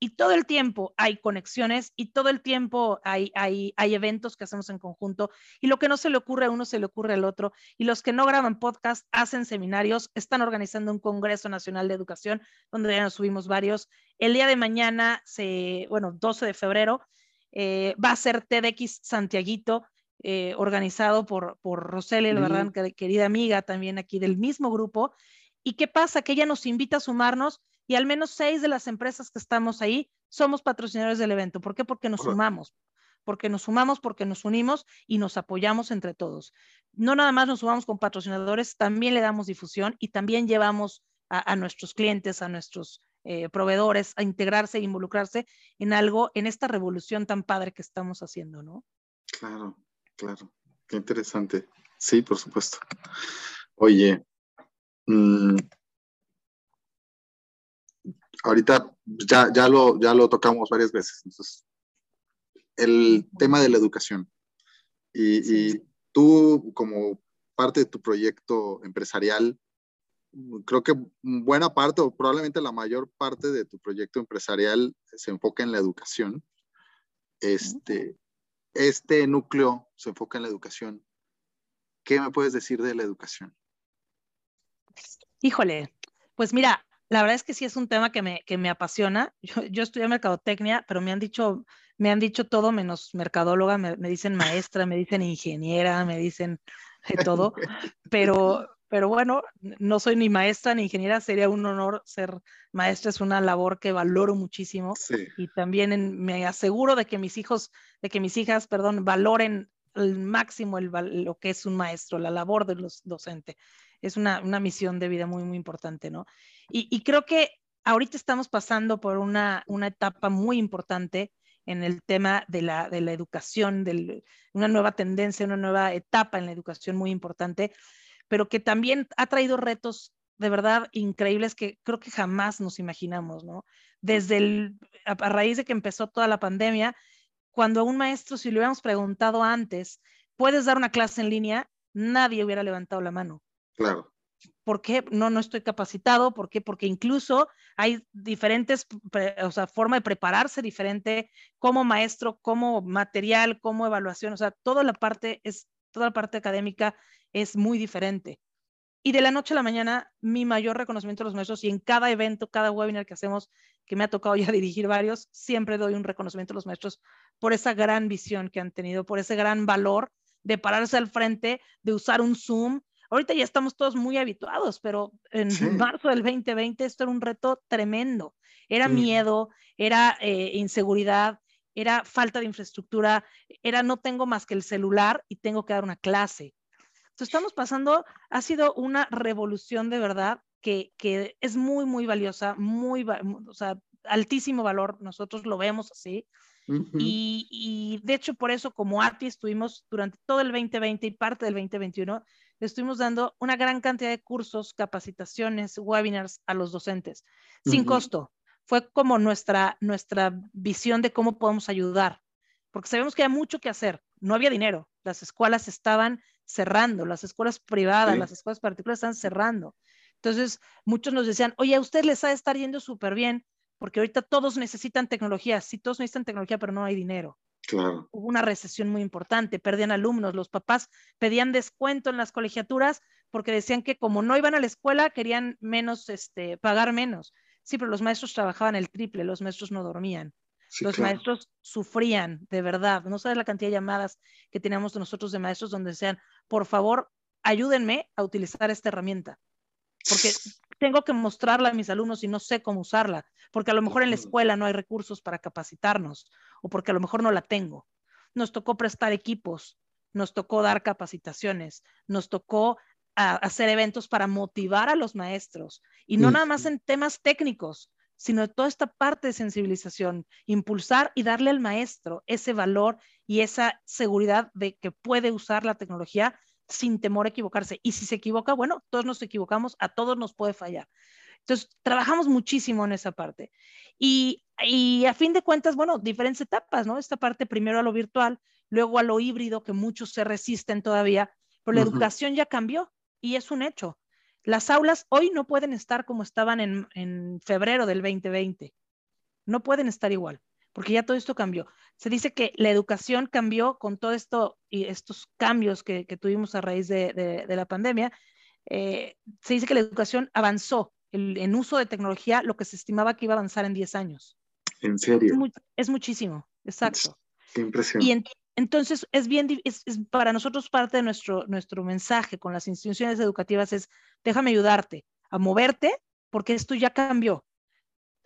Y todo el tiempo hay conexiones y todo el tiempo hay, hay, hay eventos que hacemos en conjunto y lo que no se le ocurre a uno se le ocurre al otro. Y los que no graban podcast hacen seminarios, están organizando un Congreso Nacional de Educación donde ya nos subimos varios. El día de mañana, se, bueno, 12 de febrero, eh, va a ser TEDx Santiaguito, eh, organizado por, por Roseli, verdad, querida amiga también aquí del mismo grupo. ¿Y qué pasa? Que ella nos invita a sumarnos y al menos seis de las empresas que estamos ahí somos patrocinadores del evento. ¿Por qué? Porque nos sumamos porque nos sumamos, porque nos unimos y nos apoyamos entre todos. No nada más nos sumamos con patrocinadores, también le damos difusión y también llevamos a nuestros clientes, a nuestros eh, proveedores a integrarse e involucrarse en algo, en esta revolución tan padre que estamos haciendo, ¿no? Claro, claro. Qué interesante. Sí, por supuesto. Oye, mm, ahorita ya, ya, lo, ya lo tocamos varias veces. Entonces, el tema de la educación. Y, y, tú, como parte de tu proyecto empresarial, creo que buena parte o probablemente la mayor parte de tu proyecto empresarial se enfoca en la educación. Este, este núcleo se enfoca en la educación. ¿Qué me puedes decir de la educación? Híjole, pues mira, la verdad es que sí es un tema que me, que me apasiona. Yo, yo estudié mercadotecnia, pero me han dicho, me han dicho todo menos mercadóloga, me, me dicen maestra, me dicen ingeniera, me dicen de todo, pero, pero bueno, no soy ni maestra ni ingeniera, sería un honor ser maestra, es una labor que valoro muchísimo y también me aseguro de que mis hijos, de que mis hijas, perdón, valoren al máximo el, lo que es un maestro, la labor de los docentes. Es una, una misión de vida muy, muy importante, ¿no? Y, y creo que ahorita estamos pasando por una, una etapa muy importante en el tema de la, de la educación, de una nueva tendencia, una nueva etapa en la educación muy importante pero que también ha traído retos de verdad increíbles que creo que jamás nos imaginamos, ¿no? Desde el, a, raíz de que empezó toda la pandemia, cuando a un maestro, si le hubiéramos preguntado antes, ¿puedes dar una clase en línea? Nadie hubiera levantado la mano. Claro. ¿Por qué? No, no estoy capacitado. ¿Por qué? Porque incluso hay diferentes, o sea, forma de prepararse diferente como maestro, como material, como evaluación. O sea, toda la parte es, toda la parte académica es muy diferente. Y de la noche a la mañana, mi mayor reconocimiento a los maestros y en cada evento, cada webinar que hacemos, que me ha tocado ya dirigir varios, siempre doy un reconocimiento a los maestros por esa gran visión que han tenido, por ese gran valor de pararse al frente, de usar un Zoom. Ahorita ya estamos todos muy habituados, pero en marzo del 2020 esto era un reto tremendo. Era miedo, era eh, inseguridad, era falta de infraestructura, era no tengo más que el celular y tengo que dar una clase entonces, estamos pasando, ha sido una revolución de verdad que, que es muy, muy valiosa, muy, o sea, altísimo valor, nosotros lo vemos así. y, y, de hecho, por eso, como ATI, estuvimos durante todo el 2020 y parte del 2021, estuvimos dando una gran cantidad de cursos, capacitaciones, webinars a los docentes, sin costo. Fue como nuestra, nuestra visión de cómo podemos ayudar porque sabemos que hay mucho que hacer. No había dinero, las escuelas estaban cerrando, las escuelas privadas, las escuelas particulares están cerrando. Entonces, muchos nos decían, oye, a usted les ha de estar yendo súper bien, porque ahorita todos necesitan tecnología. Sí, todos necesitan tecnología, pero no hay dinero. Claro. Hubo una recesión muy importante, perdían alumnos, los papás pedían descuento en las colegiaturas porque decían que como no iban a la escuela, querían menos, este, pagar menos. Sí, pero los maestros trabajaban el triple, los maestros no dormían. Los maestros sufrían, de verdad. No sabes la cantidad de llamadas que teníamos nosotros de maestros donde decían, por favor, ayúdenme a utilizar esta herramienta. Porque tengo que mostrarla a mis alumnos y no sé cómo usarla, porque a lo mejor en la escuela no hay recursos para capacitarnos o porque a lo mejor no la tengo. Nos tocó prestar equipos, nos tocó dar capacitaciones, nos tocó ah, hacer eventos para motivar a los maestros y no nada más en temas técnicos, sino toda esta parte de sensibilización, impulsar y darle al maestro ese valor y esa seguridad de que puede usar la tecnología sin temor a equivocarse. Y si se equivoca, bueno, todos nos equivocamos, a todos nos puede fallar. Entonces, trabajamos muchísimo en esa parte. Y, a fin de cuentas, bueno, diferentes etapas, ¿no? Esta parte primero a lo virtual, luego a lo híbrido, que muchos se resisten todavía, pero la educación ya cambió y es un hecho. Las aulas hoy no pueden estar como estaban en, en febrero del 2020. No pueden estar igual porque ya todo esto cambió. Se dice que la educación cambió con todo esto y estos cambios que, tuvimos a raíz de, la pandemia. Eh, se dice que la educación avanzó en uso de tecnología lo que se estimaba que iba a avanzar en 10 años. ¿En serio? Es, muchísimo, exacto. Qué impresión. Y entonces es bien, es, para nosotros parte de nuestro, nuestro mensaje con las instituciones educativas es, déjame ayudarte a moverte porque esto ya cambió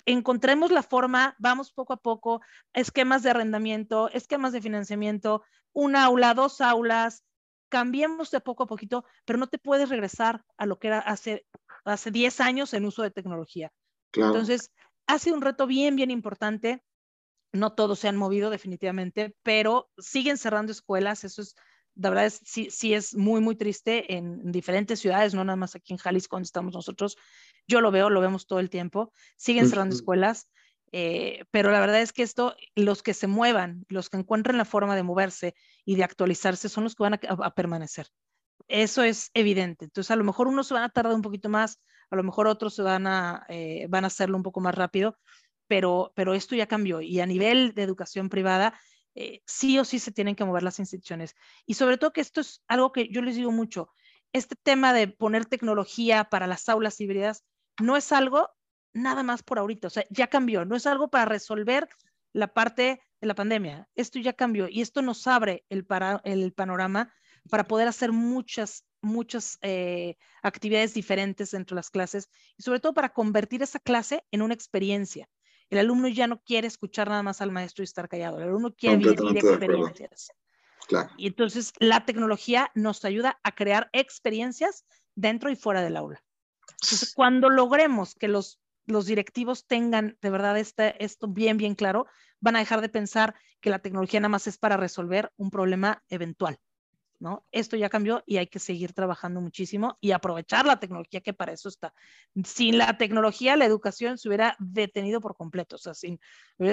encontremos la forma, vamos poco a poco, esquemas de arrendamiento, esquemas de financiamiento, un aula, dos aulas, cambiemos de poco a poquito, pero no te puedes regresar a lo que era hace, hace 10 años en uso de tecnología. Entonces, ha sido un reto bien, bien importante. No todos se han movido definitivamente, pero siguen cerrando escuelas. Eso es, la verdad, es, sí, sí es muy, muy triste en diferentes ciudades, no nada más aquí en Jalisco, donde estamos nosotros. Yo lo veo, lo vemos todo el tiempo. Siguen cerrando escuelas, eh, pero la verdad es que esto, los que se muevan, los que encuentren la forma de moverse y de actualizarse, son los que van a, permanecer. Eso es evidente. Entonces, a lo mejor unos se van a tardar un poquito más, a lo mejor otros se van a, eh, van a hacerlo un poco más rápido, pero, pero esto ya cambió. Y a nivel de educación privada, eh, sí o sí se tienen que mover las instituciones. Y sobre todo que esto es algo que yo les digo mucho, este tema de poner tecnología para las aulas híbridas no es algo nada más por ahorita, o sea, ya cambió, no es algo para resolver la parte de la pandemia, esto ya cambió y esto nos abre el, para, el panorama para poder hacer muchas, muchas eh, actividades diferentes dentro de las clases y sobre todo para convertir esa clase en una experiencia. El alumno ya no quiere escuchar nada más al maestro y estar callado, el alumno quiere vivir experiencias. Claro. Y entonces la tecnología nos ayuda a crear experiencias dentro y fuera del aula. Entonces, cuando logremos que los, los directivos tengan de verdad este, esto bien, bien claro, van a dejar de pensar que la tecnología nada más es para resolver un problema eventual. ¿No? Esto ya cambió y hay que seguir trabajando muchísimo y aprovechar la tecnología que para eso está. Sin la tecnología, la educación se hubiera detenido por completo. O sea, sin,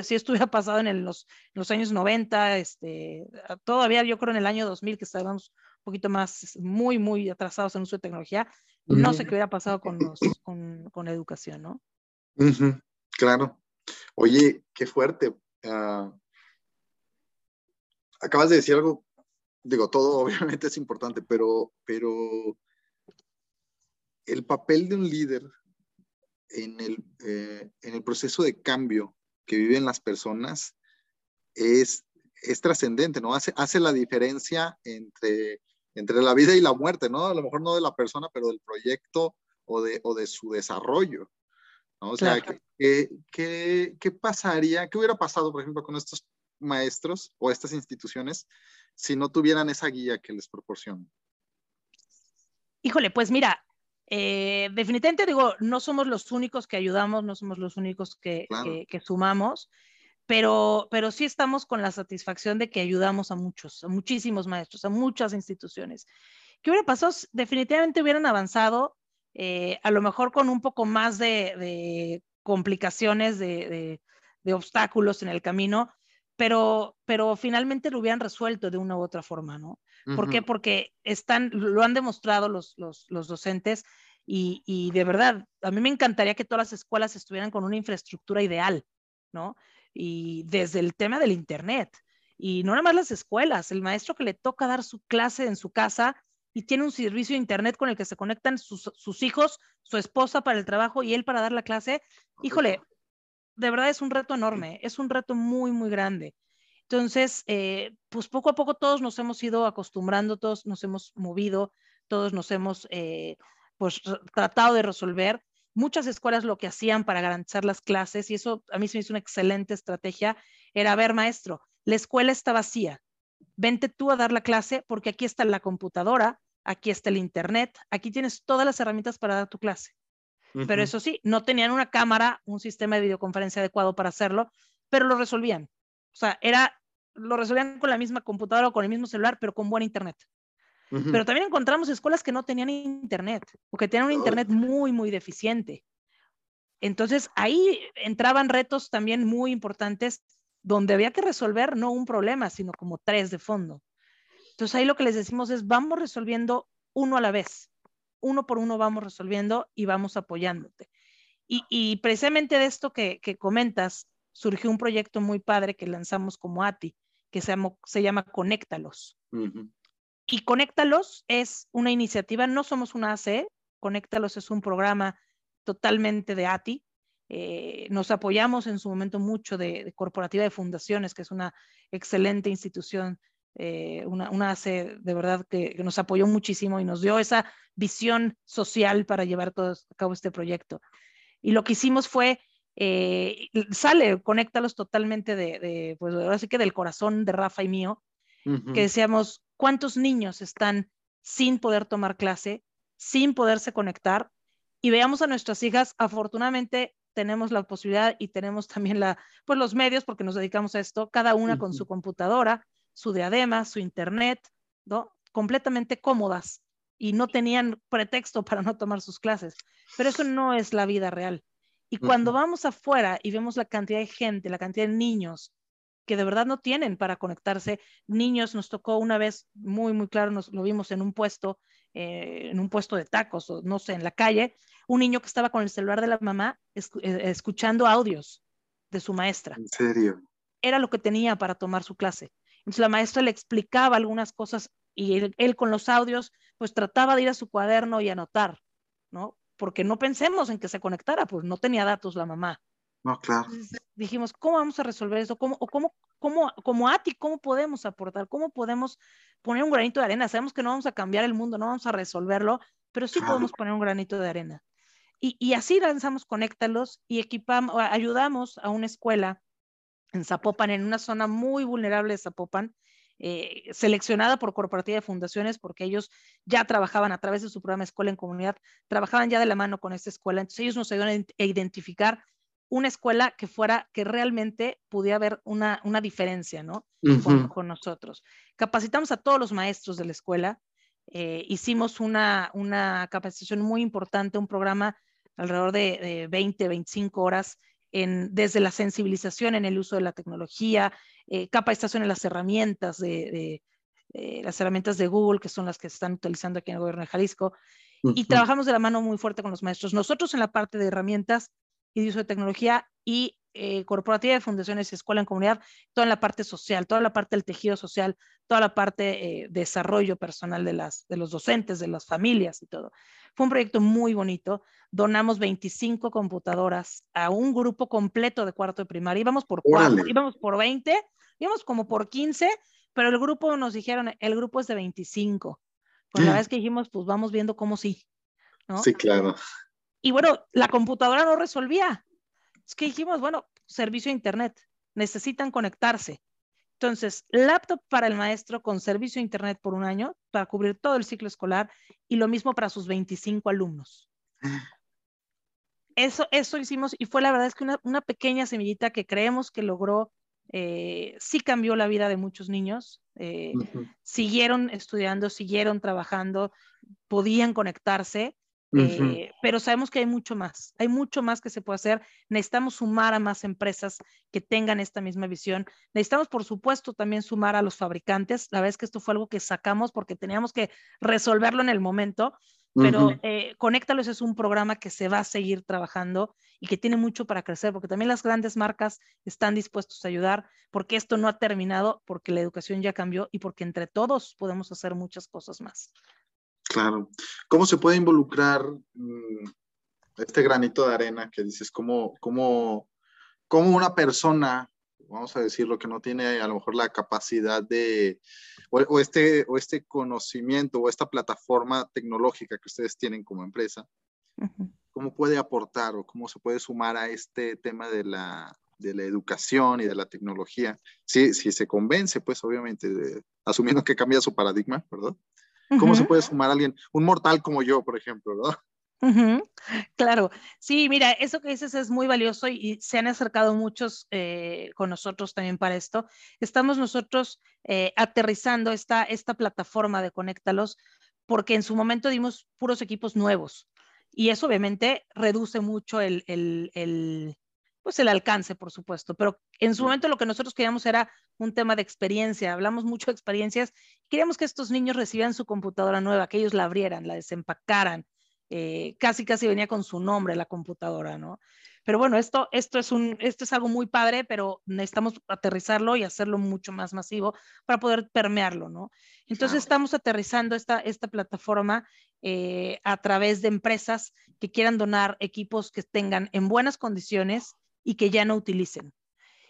si esto hubiera pasado en, los, los, años 90, este, todavía yo creo en el año 2000, que estábamos un poquito más, muy, muy atrasados en uso de tecnología, no sé qué hubiera pasado con, los, con, con educación, ¿no? Claro. Oye, qué fuerte. Ah, acabas de decir algo, digo, todo obviamente es importante, pero, pero el papel de un líder en el, eh, en el proceso de cambio que viven las personas es, es trascendente, ¿no? Hace, hace la diferencia entre entre la vida y la muerte, ¿no? A lo mejor no de la persona, pero del proyecto o de, o de su desarrollo. ¿no? O sea, ¿qué, qué, qué pasaría, qué hubiera pasado, por ejemplo, con estos maestros o estas instituciones si no tuvieran esa guía que les proporcionan? Híjole, pues mira, eh, definitivamente digo, no somos los únicos que ayudamos, no somos los únicos que, que, que sumamos pero, pero sí estamos con la satisfacción de que ayudamos a muchos, a muchísimos maestros, a muchas instituciones. ¿Qué hubiera pasado? Definitivamente hubieran avanzado, eh, a lo mejor con un poco más de, complicaciones, de, obstáculos en el camino, pero, pero finalmente lo hubieran resuelto de una u otra forma, ¿no? ¿Por qué? Porque están, lo han demostrado los, los, los docentes y, y, de verdad, a mí me encantaría que todas las escuelas estuvieran con una infraestructura ideal, ¿no? Y desde el tema del Internet. Y no nada más las escuelas, el maestro que le toca dar su clase en su casa y tiene un servicio de Internet con el que se conectan sus, sus hijos, su esposa para el trabajo y él para dar la clase, híjole, de verdad es un reto enorme, es un reto muy, muy grande. Entonces, eh, pues poco a poco todos nos hemos ido acostumbrando, todos nos hemos movido, todos nos hemos eh, pues tratado de resolver. Muchas escuelas lo que hacían para garantizar las clases, y eso a mí se me hizo una excelente estrategia, era, ver, maestro, la escuela está vacía, vente tú a dar la clase porque aquí está la computadora, aquí está el internet, aquí tienes todas las herramientas para dar tu clase. Pero eso sí, no tenían una cámara, un sistema de videoconferencia adecuado para hacerlo, pero lo resolvían. O sea, era, lo resolvían con la misma computadora o con el mismo celular, pero con buen internet. Pero también encontramos escuelas que no tenían internet o que tenían un internet muy, muy deficiente. Entonces ahí entraban retos también muy importantes donde había que resolver no un problema, sino como tres de fondo. Entonces ahí lo que les decimos es, vamos resolviendo uno a la vez uno por uno vamos resolviendo y vamos apoyándote. Y, precisamente de esto que, comentas, surgió un proyecto muy padre que lanzamos como ATI, que se, se llama Conéctalos. Y Conéctalos es una iniciativa, no somos una ACE, Conéctalos es un programa totalmente de ATI. Eh, nos apoyamos en su momento mucho de, de, Corporativa de Fundaciones, que es una excelente institución eh, una, una de verdad que, nos apoyó muchísimo y nos dio esa visión social para llevar todo a cabo este proyecto. Y lo que hicimos fue, eh, sale, conéctalos totalmente de, pues ahora sí que del corazón de Rafa y mío, que decíamos, ¿cuántos niños están sin poder tomar clase, sin poderse conectar? Y veamos a nuestras hijas, afortunadamente tenemos la posibilidad y tenemos también la, pues los medios porque nos dedicamos a esto, cada una con su computadora, su diadema, su internet, ¿no? completamente cómodas y no tenían pretexto para no tomar sus clases. Pero eso no es la vida real. Y cuando vamos afuera y vemos la cantidad de gente, la cantidad de niños que de verdad no tienen para conectarse, niños, nos tocó una vez muy, muy claro, nos lo vimos en un puesto, eh, en un puesto de tacos o no sé, en la calle, un niño que estaba con el celular de la mamá eh, escuchando audios de su maestra. ¿En serio? Era lo que tenía para tomar su clase. Entonces la maestra le explicaba algunas cosas y él, con los audios pues trataba de ir a su cuaderno y anotar, ¿no? Porque no pensemos en que se conectara, pues no tenía datos la mamá. No, claro. dijimos, ¿cómo vamos a resolver eso? ¿Cómo, o cómo, cómo, como ATI, cómo podemos aportar? ¿Cómo podemos poner un granito de arena? Sabemos que no vamos a cambiar el mundo, no vamos a resolverlo, pero sí podemos poner un granito de arena. Y, y así lanzamos Conéctalos y equipamos, ayudamos a una escuela en Zapopan, en una zona muy vulnerable de Zapopan, eh, seleccionada por Corporativa de Fundaciones, porque ellos ya trabajaban a través de su programa Escuela en Comunidad, trabajaban ya de la mano con esta escuela. Entonces ellos nos ayudaron a identificar una escuela que fuera, que realmente pudiera haber una, una diferencia, ¿no? con, nosotros. Capacitamos a todos los maestros de la escuela, eh, hicimos una, una capacitación muy importante, un programa alrededor de, de 20, 25 horas desde la sensibilización en el uso de la tecnología, eh, capacitación en las herramientas de, las herramientas de Google, que son las que se están utilizando aquí en el gobierno de Jalisco, y trabajamos de la mano muy fuerte con los maestros. Nosotros en la parte de herramientas y de uso de tecnología y eh, corporativa de fundaciones y escuela en comunidad, toda la parte social, toda la parte del tejido social, toda la parte de eh, desarrollo personal de, las, de los docentes, de las familias y todo. Fue un proyecto muy bonito. Donamos 25 computadoras a un grupo completo de cuarto de primaria. Íbamos por cuatro, íbamos por 20, íbamos como por 15, pero el grupo nos dijeron, el grupo es de 25. Pues la mm. vez que dijimos, pues vamos viendo cómo sí. ¿no? Sí, claro. Y bueno, la computadora no resolvía. Es que dijimos, bueno, servicio a Internet, necesitan conectarse. Entonces, laptop para el maestro con servicio a Internet por un año para cubrir todo el ciclo escolar y lo mismo para sus 25 alumnos. Eso, eso hicimos y fue la verdad es que una, pequeña semillita que creemos que logró, eh, sí cambió la vida de muchos niños. Eh, siguieron estudiando, siguieron trabajando, podían conectarse eh, pero sabemos que hay mucho más, hay mucho más que se puede hacer. Necesitamos sumar a más empresas que tengan esta misma visión. Necesitamos, por supuesto, también sumar a los fabricantes. La verdad es que esto fue algo que sacamos porque teníamos que resolverlo en el momento, pero uh Conéctalos es un programa que se va a seguir trabajando y que tiene mucho para crecer, porque también las grandes marcas están dispuestos a ayudar, porque esto no ha terminado, porque la educación ya cambió y porque entre todos podemos hacer muchas cosas más. Claro. ¿Cómo se puede involucrar mm, este granito de arena que dices, cómo, cómo, cómo una persona, vamos a decirlo, que no tiene a lo mejor la capacidad de, o, este, o este conocimiento o esta plataforma tecnológica que ustedes tienen como empresa, cómo puede aportar o cómo se puede sumar a este tema de la, de la educación y de la tecnología? Si, si se convence, pues obviamente, asumiendo que cambia su paradigma, ¿verdad? ¿Cómo se puede sumar a alguien, un mortal como yo, por ejemplo, ¿no? Claro, sí, mira, eso que dices es muy valioso y, se han acercado muchos eh, con nosotros también para esto. Estamos nosotros eh, aterrizando esta, esta plataforma de Conéctalos porque en su momento dimos puros equipos nuevos y eso obviamente reduce mucho el, el, el, pues el alcance, por supuesto, pero en su momento lo que nosotros queríamos era un tema de experiencia, hablamos mucho de experiencias, queríamos que estos niños recibieran su computadora nueva, que ellos la abrieran, la desempacaran, eh, casi casi venía con su nombre la computadora, ¿no? Pero bueno, esto, esto, es un, esto es algo muy padre, pero necesitamos aterrizarlo y hacerlo mucho más masivo para poder permearlo, ¿no? Entonces estamos aterrizando esta, esta plataforma eh, a través de empresas que quieran donar equipos que tengan en buenas condiciones y que ya no utilicen.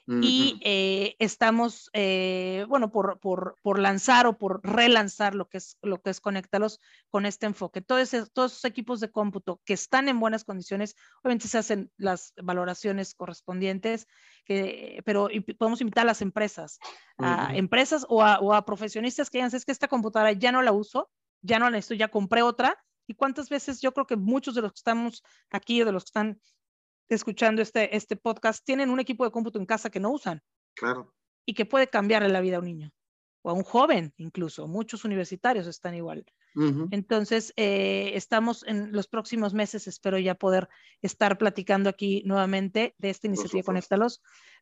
Y eh, estamos, eh, bueno, por, por, por, lanzar o por relanzar lo que es, lo que es Conéctalos con este enfoque. Todos, todos esos equipos de cómputo que están en buenas condiciones, obviamente se hacen las valoraciones correspondientes, que, pero podemos invitar a las empresas, a empresas o a, o a, profesionistas que digan, es que esta computadora ya no la uso, ya no la necesito, ya compré otra. ¿Y cuántas veces yo creo que muchos de los que estamos aquí o de los que están escuchando este, este podcast tienen un equipo de cómputo en casa que no usan. Claro. Y que puede cambiarle la vida a un niño o a un joven incluso. Muchos universitarios están igual. Entonces, eh, estamos en los próximos meses, espero ya poder estar platicando aquí nuevamente de esta iniciativa Conéctalos,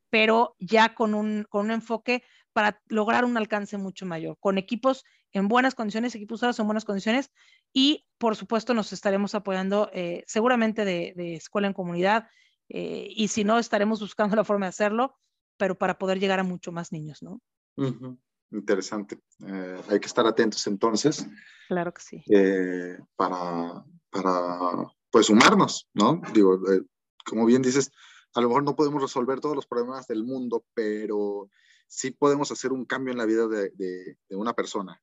pero ya con un, con un enfoque para lograr un alcance mucho mayor, con equipos en buenas condiciones, equipos usados en buenas condiciones y por supuesto nos estaremos apoyando eh, seguramente de, escuela en comunidad eh, y si no estaremos buscando la forma de hacerlo, pero para poder llegar a mucho más niños, ¿no? Interesante. Eh, hay que estar atentos entonces. Claro que sí. para, para, pues, sumarnos, ¿no? Digo, como bien dices, a lo mejor no podemos resolver todos los problemas del mundo, pero sí podemos hacer un cambio en la vida de, de, una persona.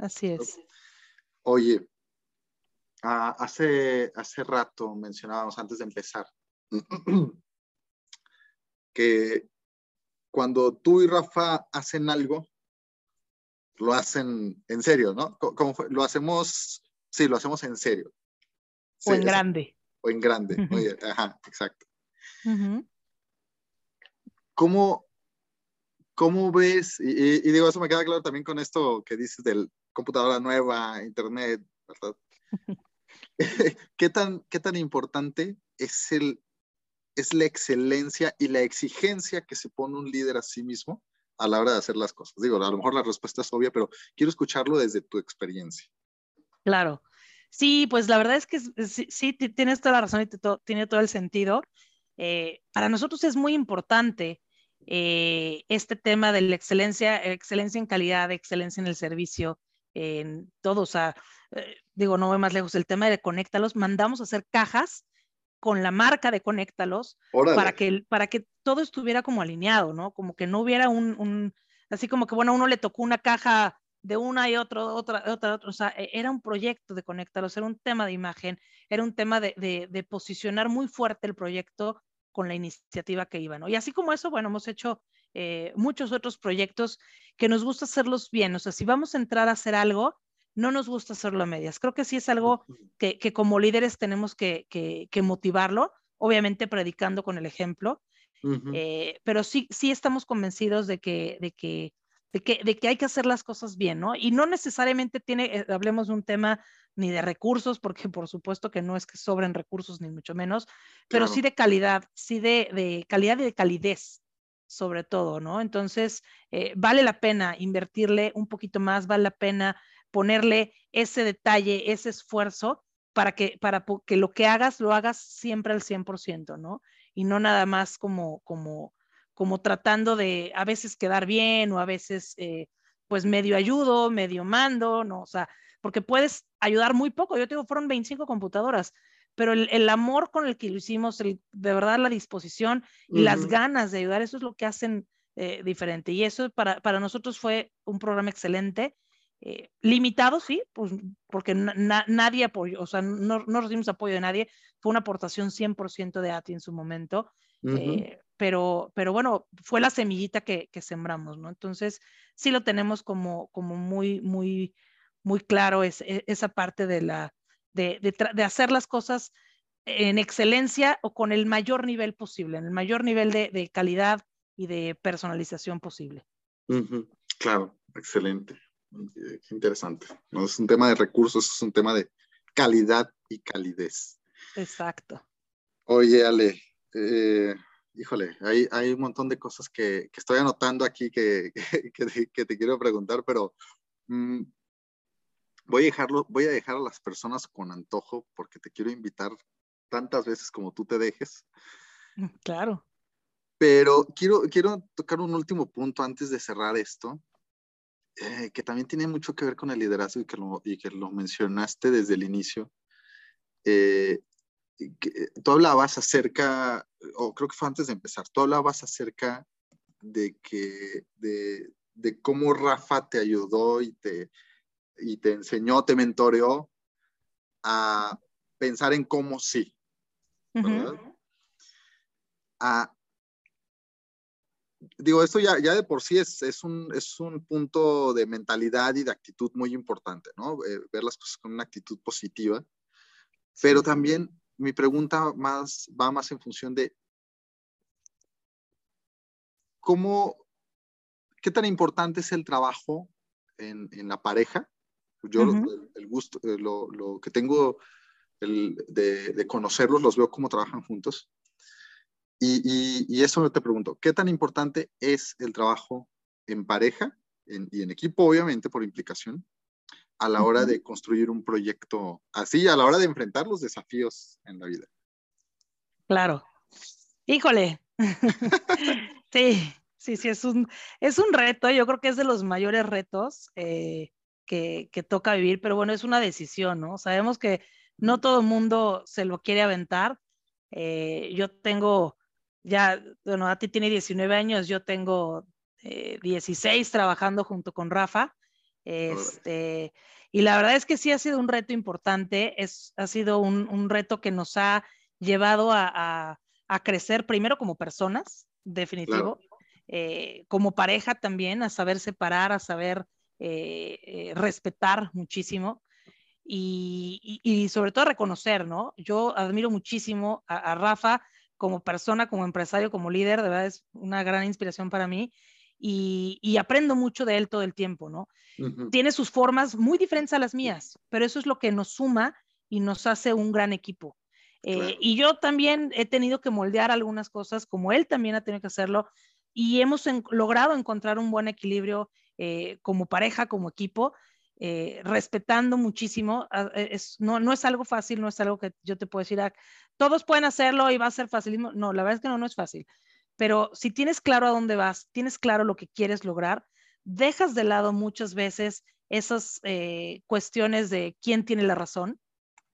Así es. Oye, hace, hace rato mencionábamos antes de empezar que cuando tú y Rafa hacen algo, lo hacen en serio, ¿no? ¿Cómo fue? Lo hacemos, sí, lo hacemos en serio. o en grande. O en grande, Oye, ajá, exacto. ¿Cómo, ¿Cómo ves? Y, digo, eso me queda claro también con esto que dices del computadora nueva, internet, ¿verdad? ¿Qué, tan, ¿Qué tan importante es, el, es la excelencia y la exigencia que se pone un líder a sí mismo a la hora de hacer las cosas? Digo, a lo mejor la respuesta es obvia, pero quiero escucharlo desde tu experiencia. Claro. Sí, pues la verdad es que sí, tienes toda la razón y tiene todo el sentido. Eh, para nosotros es muy importante eh, este tema de la excelencia, excelencia en calidad, excelencia en el servicio, en todo, o sea, eh, digo, no voy más lejos, el tema de Conéctalos, mandamos a hacer cajas con la marca de Conéctalos para que, para que todo estuviera como alineado, ¿no? Como que no hubiera un, un, así como que, bueno, a uno le tocó una caja de una y otro, otra, otra, otra, o sea, e, era un proyecto de Conéctalos, era un tema de imagen, era un tema de, de, de posicionar muy fuerte el proyecto con la iniciativa que iba, ¿no? Y así como eso, bueno, hemos hecho eh, muchos otros proyectos que nos gusta hacerlos bien, o sea, si vamos a entrar a hacer algo, no nos gusta hacerlo a medias. Creo que sí es algo que, como líderes tenemos que, motivarlo, obviamente predicando con el ejemplo, eh, pero sí, sí estamos convencidos de que, de que de que, de que hay que hacer las cosas bien, ¿no? Y no necesariamente tiene, eh, hablemos de un tema ni de recursos, porque por supuesto que no es que sobren recursos, ni mucho menos, pero sí de calidad, sí de, de, calidad y de calidez, sobre todo, ¿no? Entonces, eh, vale la pena invertirle un poquito más, vale la pena ponerle ese detalle, ese esfuerzo para que, para que lo que hagas lo hagas siempre al 100%, ¿no? Y no nada más como, como, como tratando de a veces quedar bien o a veces eh, pues medio ayudo, medio mando, ¿no? O sea, porque puedes ayudar muy poco. Yo tengo, fueron 25 computadoras, pero el, amor con el que lo hicimos, de verdad la disposición y las ganas de ayudar, eso es lo que hacen eh, diferente. Y eso para, para nosotros fue un programa excelente eh, limitado, sí, pues porque nadie apoyó, o sea, no, no, recibimos apoyo de nadie, fue una aportación 100% de ATI en su momento, eh, pero, pero bueno, fue la semillita que, que, sembramos, ¿no? Entonces, sí lo tenemos como, como muy, muy, muy claro es, e, esa parte de, la, de, de, de, hacer las cosas en excelencia o con el mayor nivel posible, en el mayor nivel de, de calidad y de personalización posible. Claro, excelente. Qué interesante. No es un tema de recursos, es un tema de calidad y calidez. Exacto. Oye, Ale, eh, híjole, hay, hay, un montón de cosas que, que estoy anotando aquí que, que, que, te quiero preguntar, pero mm, voy, a dejarlo, voy a dejar a las personas con antojo porque te quiero invitar tantas veces como tú te dejes. Mm, claro. Pero quiero, quiero tocar un último punto antes de cerrar esto. Eh, que también tiene mucho que ver con el liderazgo y que lo, y que lo mencionaste desde el inicio. Eh, tú hablabas acerca, o creo que fue antes de empezar, tú hablabas acerca de que, de, de cómo Rafa te ayudó y te, y te enseñó, te mentoreó a pensar en cómo sí. ¿verdad? digo, esto ya, ya de por sí es, es, un, es un punto de mentalidad y de actitud muy importante, ¿no? Eh, ver las cosas con una actitud positiva. Pero también mi pregunta más, va más en función de cómo, qué tan importante es el trabajo en, en la pareja. Yo el, gusto, eh, lo, lo, que tengo el, de, de conocerlos, los veo cómo trabajan juntos. Y, y, eso te pregunto, ¿qué tan importante es el trabajo en pareja y en equipo, obviamente, por implicación, a la hora de construir un proyecto así, a la hora de enfrentar los desafíos en la vida? Claro. Híjole. sí, sí, sí, es un, es un reto. Yo creo que es de los mayores retos eh, que, que toca vivir, pero bueno, es una decisión, ¿no? Sabemos que no todo mundo se lo quiere aventar. Eh, yo tengo ya, bueno, a ti tiene 19 años, yo tengo 16 eh, trabajando junto con Rafa. Este, y la verdad es que sí ha sido un reto importante, es, ha sido un, un reto que nos ha llevado a, a, crecer primero como personas, definitivo, eh, como pareja también, a saber separar, a saber eh, respetar muchísimo. Y, y, sobre todo reconocer, ¿no? Yo admiro muchísimo a, a Rafa como persona, como empresario, como líder, de verdad es una gran inspiración para mí y, aprendo mucho de él todo el tiempo, ¿no? Tiene sus formas muy diferentes a las mías, pero eso es lo que nos suma y nos hace un gran equipo. Eh, y yo también he tenido que moldear algunas cosas, como él también ha tenido que hacerlo, y hemos logrado encontrar un buen equilibrio eh, como pareja, como equipo, eh, respetando muchísimo. Ah, es, no, no es algo fácil, no es algo que yo te puedo decir, ah, todos pueden hacerlo y va a ser facilísimo. No, la verdad es que no, no es fácil. Pero si tienes claro a dónde vas, tienes claro lo que quieres lograr, dejas de lado muchas veces esas eh, cuestiones de quién tiene la razón,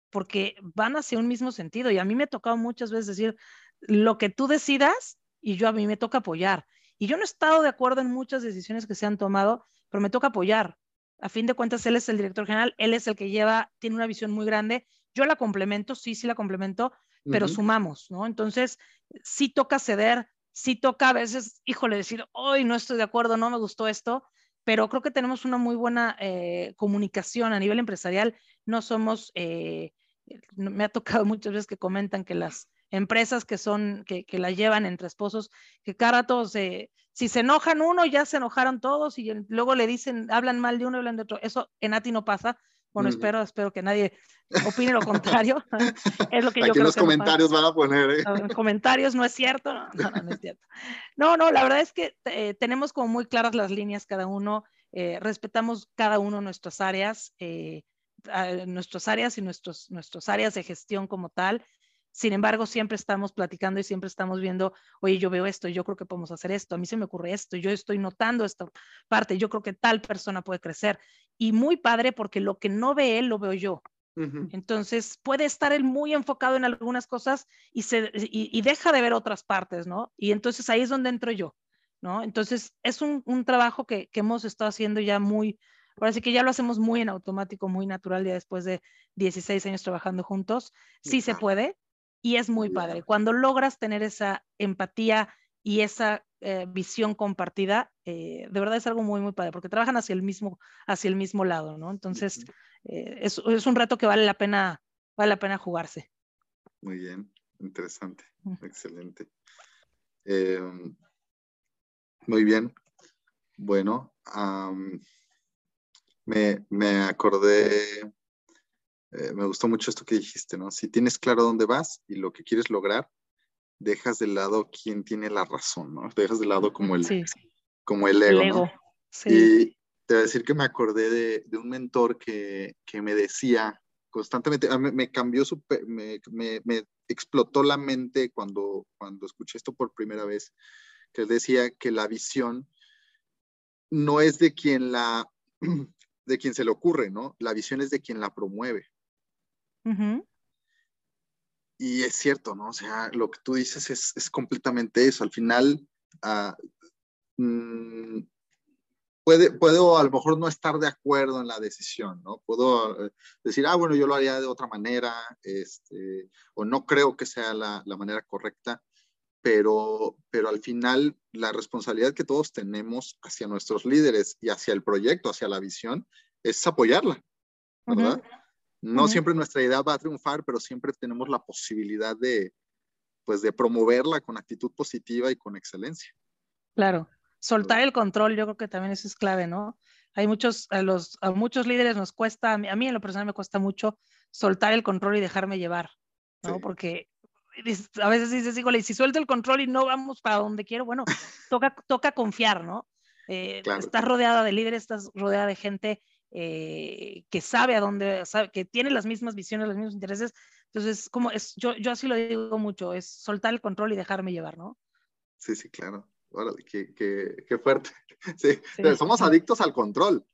porque van hacia un mismo sentido. Y a mí me ha tocado muchas veces decir, lo que tú decidas y yo a mí me toca apoyar. Y yo no he estado de acuerdo en muchas decisiones que se han tomado, pero me toca apoyar a fin de cuentas, él es el director general, él es el que lleva, tiene una visión muy grande. Yo la complemento, sí, sí la complemento, pero sumamos, ¿no? Entonces, sí toca ceder, sí toca a veces, híjole, decir, hoy no estoy de acuerdo, no me gustó esto, pero creo que tenemos una muy buena eh, comunicación a nivel empresarial. No somos, eh, me ha tocado muchas veces que comentan que las empresas que son, que, que la llevan entre esposos, que cada rato se, si se enojan uno, ya se enojaron todos y luego le dicen, hablan mal de uno, hablan de otro. Eso en ATI no pasa. Bueno, espero, espero que nadie opine lo contrario. es lo que yo creo los comentarios van a poner, ¿eh? En comentarios no es cierto. No, no, es cierto. No, no, la verdad es que eh, tenemos como muy claras las líneas cada uno. Eh, respetamos cada uno nuestras áreas, eh, nuestras áreas y nuestros, nuestros áreas de gestión como tal. Sin embargo, siempre estamos platicando y siempre estamos viendo, oye, yo veo esto, yo creo que podemos hacer esto, a mí se me ocurre esto, yo estoy notando esta parte, yo creo que tal persona puede crecer. Y muy padre porque lo que no ve él, lo veo yo. Entonces, puede estar él muy enfocado en algunas cosas y, se, y, deja de ver otras partes, ¿no? Y entonces ahí es donde entro yo, ¿no? Entonces, es un, un trabajo que, que, hemos estado haciendo ya muy, ahora sí que ya lo hacemos muy en automático, muy natural, ya después de 16 años trabajando juntos. Sí se puede, y es muy padre. Cuando logras tener esa empatía y esa eh, visión compartida, eh, de verdad es algo muy, muy padre, porque trabajan hacia el mismo, hacia el mismo lado, ¿no? Entonces, eh, es, es, un reto que vale la pena, vale la pena jugarse. Muy bien, interesante, excelente. Em, muy bien. Bueno, me, me acordé me gustó mucho esto que dijiste, ¿no? Si tienes claro dónde vas y lo que quieres lograr, dejas de lado quién tiene la razón, ¿no? Dejas de lado como el, como el ego, ¿no? Y te voy a decir que me acordé de, de un mentor que, que, me decía constantemente, me, me cambió, su, me, me, me, explotó la mente cuando, cuando escuché esto por primera vez, que él decía que la visión no es de quien la de quien se le ocurre, ¿no? La visión es de quien la promueve. Y es cierto, ¿no? O sea, lo que tú dices es, es completamente eso. Al final, uh, puede, puedo a lo mejor no estar de acuerdo en la decisión, ¿no? Puedo eh, decir, ah, bueno, yo lo haría de otra manera, este, o no creo que sea la, la manera correcta, pero, pero al final la responsabilidad que todos tenemos hacia nuestros líderes y hacia el proyecto, hacia la visión, es apoyarla, ¿verdad? No siempre nuestra idea va a triunfar, pero siempre tenemos la posibilidad de, pues, de promoverla con actitud positiva y con excelencia. Claro, soltar el control, yo creo que también eso es clave, ¿no? Hay muchos, a, los, a muchos líderes nos cuesta, a mí, a mí en lo personal me cuesta mucho soltar el control y dejarme llevar, ¿no? Porque a veces dices, híjole, si suelto el control y no vamos para donde quiero, bueno, toca, toca confiar, ¿no? Eh, estás rodeada de líderes, estás rodeada de gente eh, que sabe a dónde, sabe, que tiene las mismas visiones, los mismos intereses. Entonces, como es, yo, yo así lo digo mucho, es soltar el control y dejarme llevar, ¿no? Sí, sí, claro. Órale, qué, qué, qué, fuerte. Sí, somos adictos al control.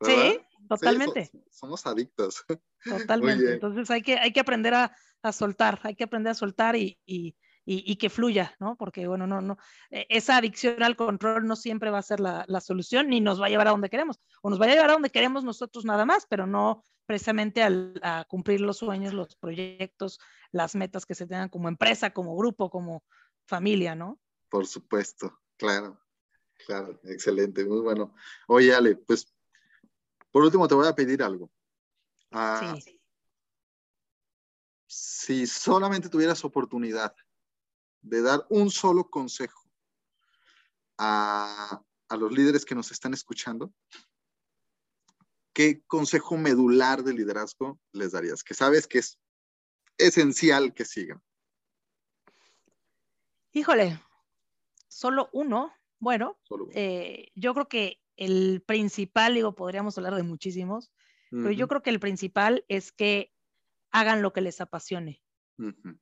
Sí, totalmente. somos, adictos. Totalmente. Entonces hay que, hay que aprender a, a, soltar, hay que aprender a soltar y, y, y, que fluya, ¿no? Porque, bueno, no, no, e, esa adicción al control no siempre va a ser la, la, solución ni nos va a llevar a donde queremos, o nos va a llevar a donde queremos nosotros nada más, pero no precisamente al, a cumplir los sueños, los proyectos, las metas que se tengan como empresa, como grupo, como familia, ¿no? Por supuesto, claro, claro, excelente, muy bueno. Oye, Ale, pues, por último te voy a pedir algo. Ah, sí. Si solamente tuvieras oportunidad de dar un solo consejo a, a los líderes que nos están escuchando, ¿qué consejo medular de liderazgo les darías? Que sabes que es esencial que sigan. Híjole, solo uno. Bueno, solo uno. Eh, yo creo que el principal, digo, podríamos hablar de muchísimos, uh -huh. pero yo creo que el principal es que hagan lo que les apasione. Uh -huh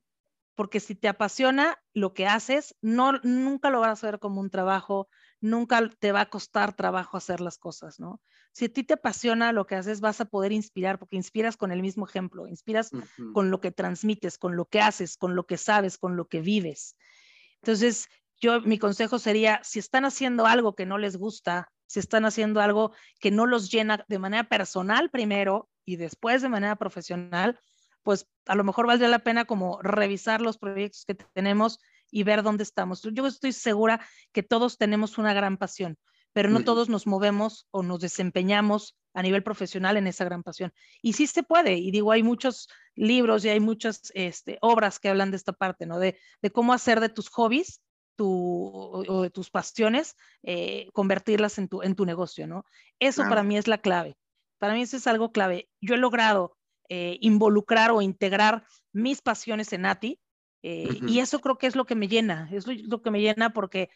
porque si te apasiona lo que haces, no, nunca lo vas a hacer como un trabajo, nunca te va a costar trabajo hacer las cosas, ¿no? Si a ti te apasiona lo que haces, vas a poder inspirar, porque inspiras con el mismo ejemplo, inspiras uh -huh. con lo que transmites, con lo que haces, con lo que sabes, con lo que vives. Entonces, yo, mi consejo sería, si están haciendo algo que no les gusta, si están haciendo algo que no los llena de manera personal primero y después de manera profesional, pues a lo mejor valdría la pena como revisar los proyectos que tenemos y ver dónde estamos. Yo estoy segura que todos tenemos una gran pasión, pero no todos nos movemos o nos desempeñamos a nivel profesional en esa gran pasión. Y sí se puede, y digo, hay muchos libros y hay muchas este, obras que hablan de esta parte, ¿no? De, cómo hacer de tus hobbies tu, o, de tus pasiones, eh, convertirlas en tu, en tu negocio, ¿no? Eso para mí es la clave. Para mí eso es algo clave. Yo he logrado eh, involucrar o integrar mis pasiones en ATI, eh, y eso creo que es lo que me llena, es lo, que me llena porque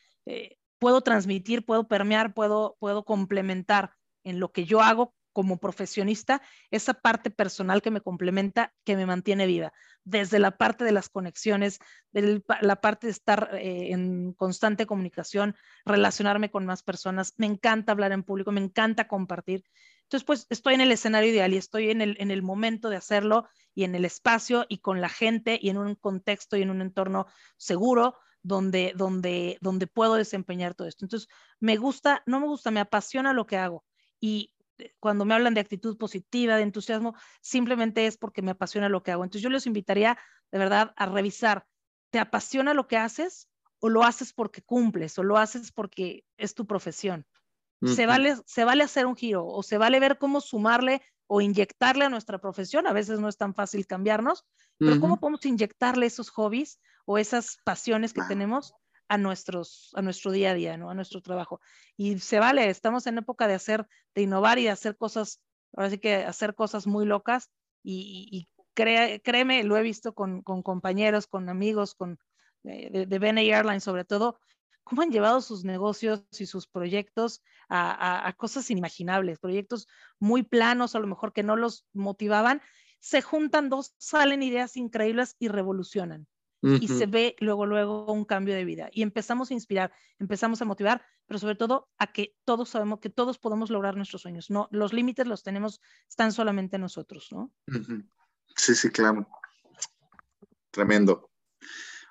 puedo transmitir, puedo permear, puedo, puedo complementar en lo que yo hago como profesionista, esa parte personal que me complementa, que me mantiene viva, desde la parte de las conexiones, de la parte de estar eh, en constante comunicación, relacionarme con más personas, me encanta hablar en público, me encanta compartir. Entonces, pues estoy en el escenario ideal y estoy en el, en el momento de hacerlo y en el espacio y con la gente y en un contexto y en un entorno seguro donde, donde, donde puedo desempeñar todo esto. Entonces, me gusta, no me gusta, me apasiona lo que hago. Y eh, cuando me hablan de actitud positiva, de entusiasmo, simplemente es porque me apasiona lo que hago. Entonces, yo les invitaría de verdad a revisar, ¿te apasiona lo que haces o lo haces porque cumples o lo haces porque es tu profesión? Se, vale, se vale hacer un giro o se vale ver cómo sumarle o inyectarle a nuestra profesión. A veces no es tan fácil cambiarnos, pero ¿cómo podemos inyectarle esos hobbies o esas pasiones que tenemos a, nuestros, a nuestro día a día, ¿no? a nuestro trabajo. Y se vale, estamos en época de hacer, de innovar y de hacer cosas, ahora sí que hacer cosas muy locas y, créeme, lo he visto con, compañeros, con amigos, con, eh, de, de BNA Airlines sobre todo, cómo han llevado sus negocios y sus proyectos a, a, cosas inimaginables, proyectos muy planos, a lo mejor que no los motivaban, se juntan dos, salen ideas increíbles y revolucionan y se ve luego, luego un cambio de vida. Y empezamos a inspirar, empezamos a motivar, pero sobre todo a que todos sabemos que todos podemos lograr nuestros sueños. No, los límites los tenemos, están solamente nosotros, ¿no? Sí, sí, claro. Tremendo.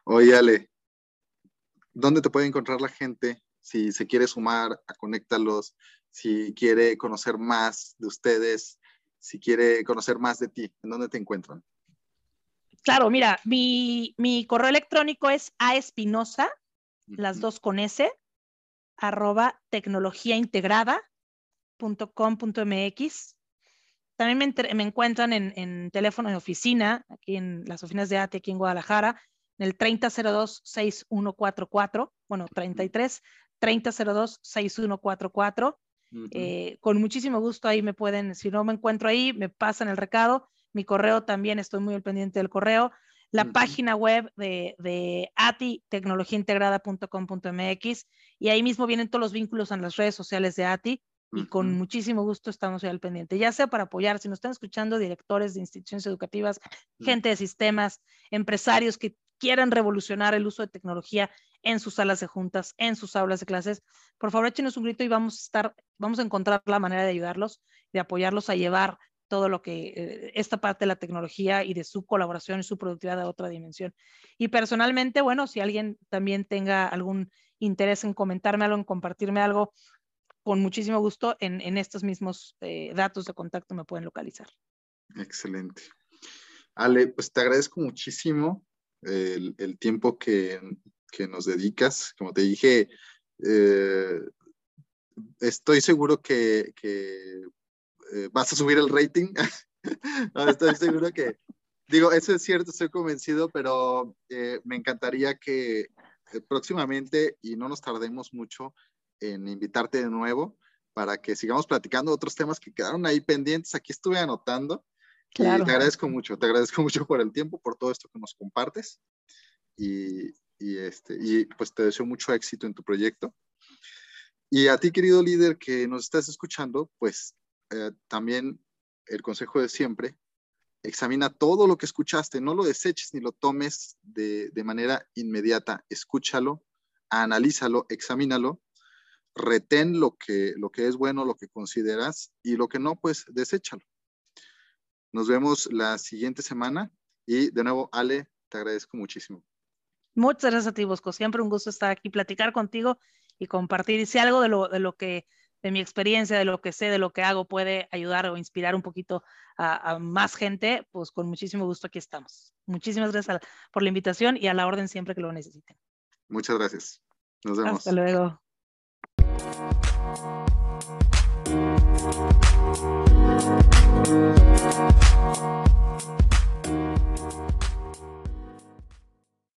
Oye, Ale, ¿dónde te puede encontrar la gente si se quiere sumar a Conéctalos, si quiere conocer más de ustedes, si quiere conocer más de ti? ¿En dónde te encuentran? Claro, mira, mi, correo electrónico es aespinosa, las dos con S, arroba tecnologíaintegrada.com.mx. También me, me encuentran en, teléfono de oficina, aquí en las oficinas de ATE, aquí en Guadalajara, en el 3002-6144, bueno, 33 3002-6144. Eh, con muchísimo gusto ahí me pueden, si no me encuentro ahí, me pasan el recado mi correo también, estoy muy al pendiente del correo. La página web de, de ATI, tecnologíaintegrada.com.mx, y ahí mismo vienen todos los vínculos en las redes sociales de ATI, y con muchísimo gusto estamos ahí al pendiente, ya sea para apoyar, si nos están escuchando directores de instituciones educativas, gente de sistemas, empresarios que quieran revolucionar el uso de tecnología en sus salas de juntas, en sus aulas de clases, por favor échenos un grito y vamos a estar, vamos a encontrar la manera de ayudarlos, de apoyarlos a llevar todo lo que, eh, esta parte de la tecnología y de su colaboración y su productividad a otra dimensión. Y personalmente, bueno, si alguien también tenga algún interés en comentarme algo, en compartirme algo, con muchísimo gusto en, en estos mismos eh, datos de contacto me pueden localizar. Excelente. Ale, pues te agradezco muchísimo el, el tiempo que, que, nos dedicas. Como te dije, eh, estoy seguro que, que eh, vas a subir el rating. estoy seguro que, digo, eso es cierto, estoy convencido, pero eh, me encantaría que eh, próximamente, y no nos tardemos mucho en invitarte de nuevo para que sigamos platicando otros temas que quedaron ahí pendientes. Aquí estuve anotando. Claro. Y te agradezco mucho, te agradezco mucho por el tiempo, por todo esto que nos compartes. Y, y, este, y pues te deseo mucho éxito en tu proyecto. Y a ti, querido líder que nos estás escuchando, pues eh, también el consejo de siempre, examina todo lo que escuchaste, no lo deseches ni lo tomes de, manera inmediata, escúchalo, analízalo, examínalo, retén lo que, lo que es bueno, lo que consideras y lo que no, pues deséchalo. Nos vemos la siguiente semana y de nuevo, Ale, te agradezco muchísimo. Muchas gracias a ti, Bosco. Siempre un gusto estar aquí, platicar contigo y compartir. Y si algo de lo, de lo que de mi experiencia, de lo que sé, de lo que hago, puede ayudar o inspirar un poquito a, más gente, pues con muchísimo gusto aquí estamos. Muchísimas gracias por la invitación y a la orden siempre que lo necesiten. Muchas gracias. Nos vemos. Hasta luego. Thank you.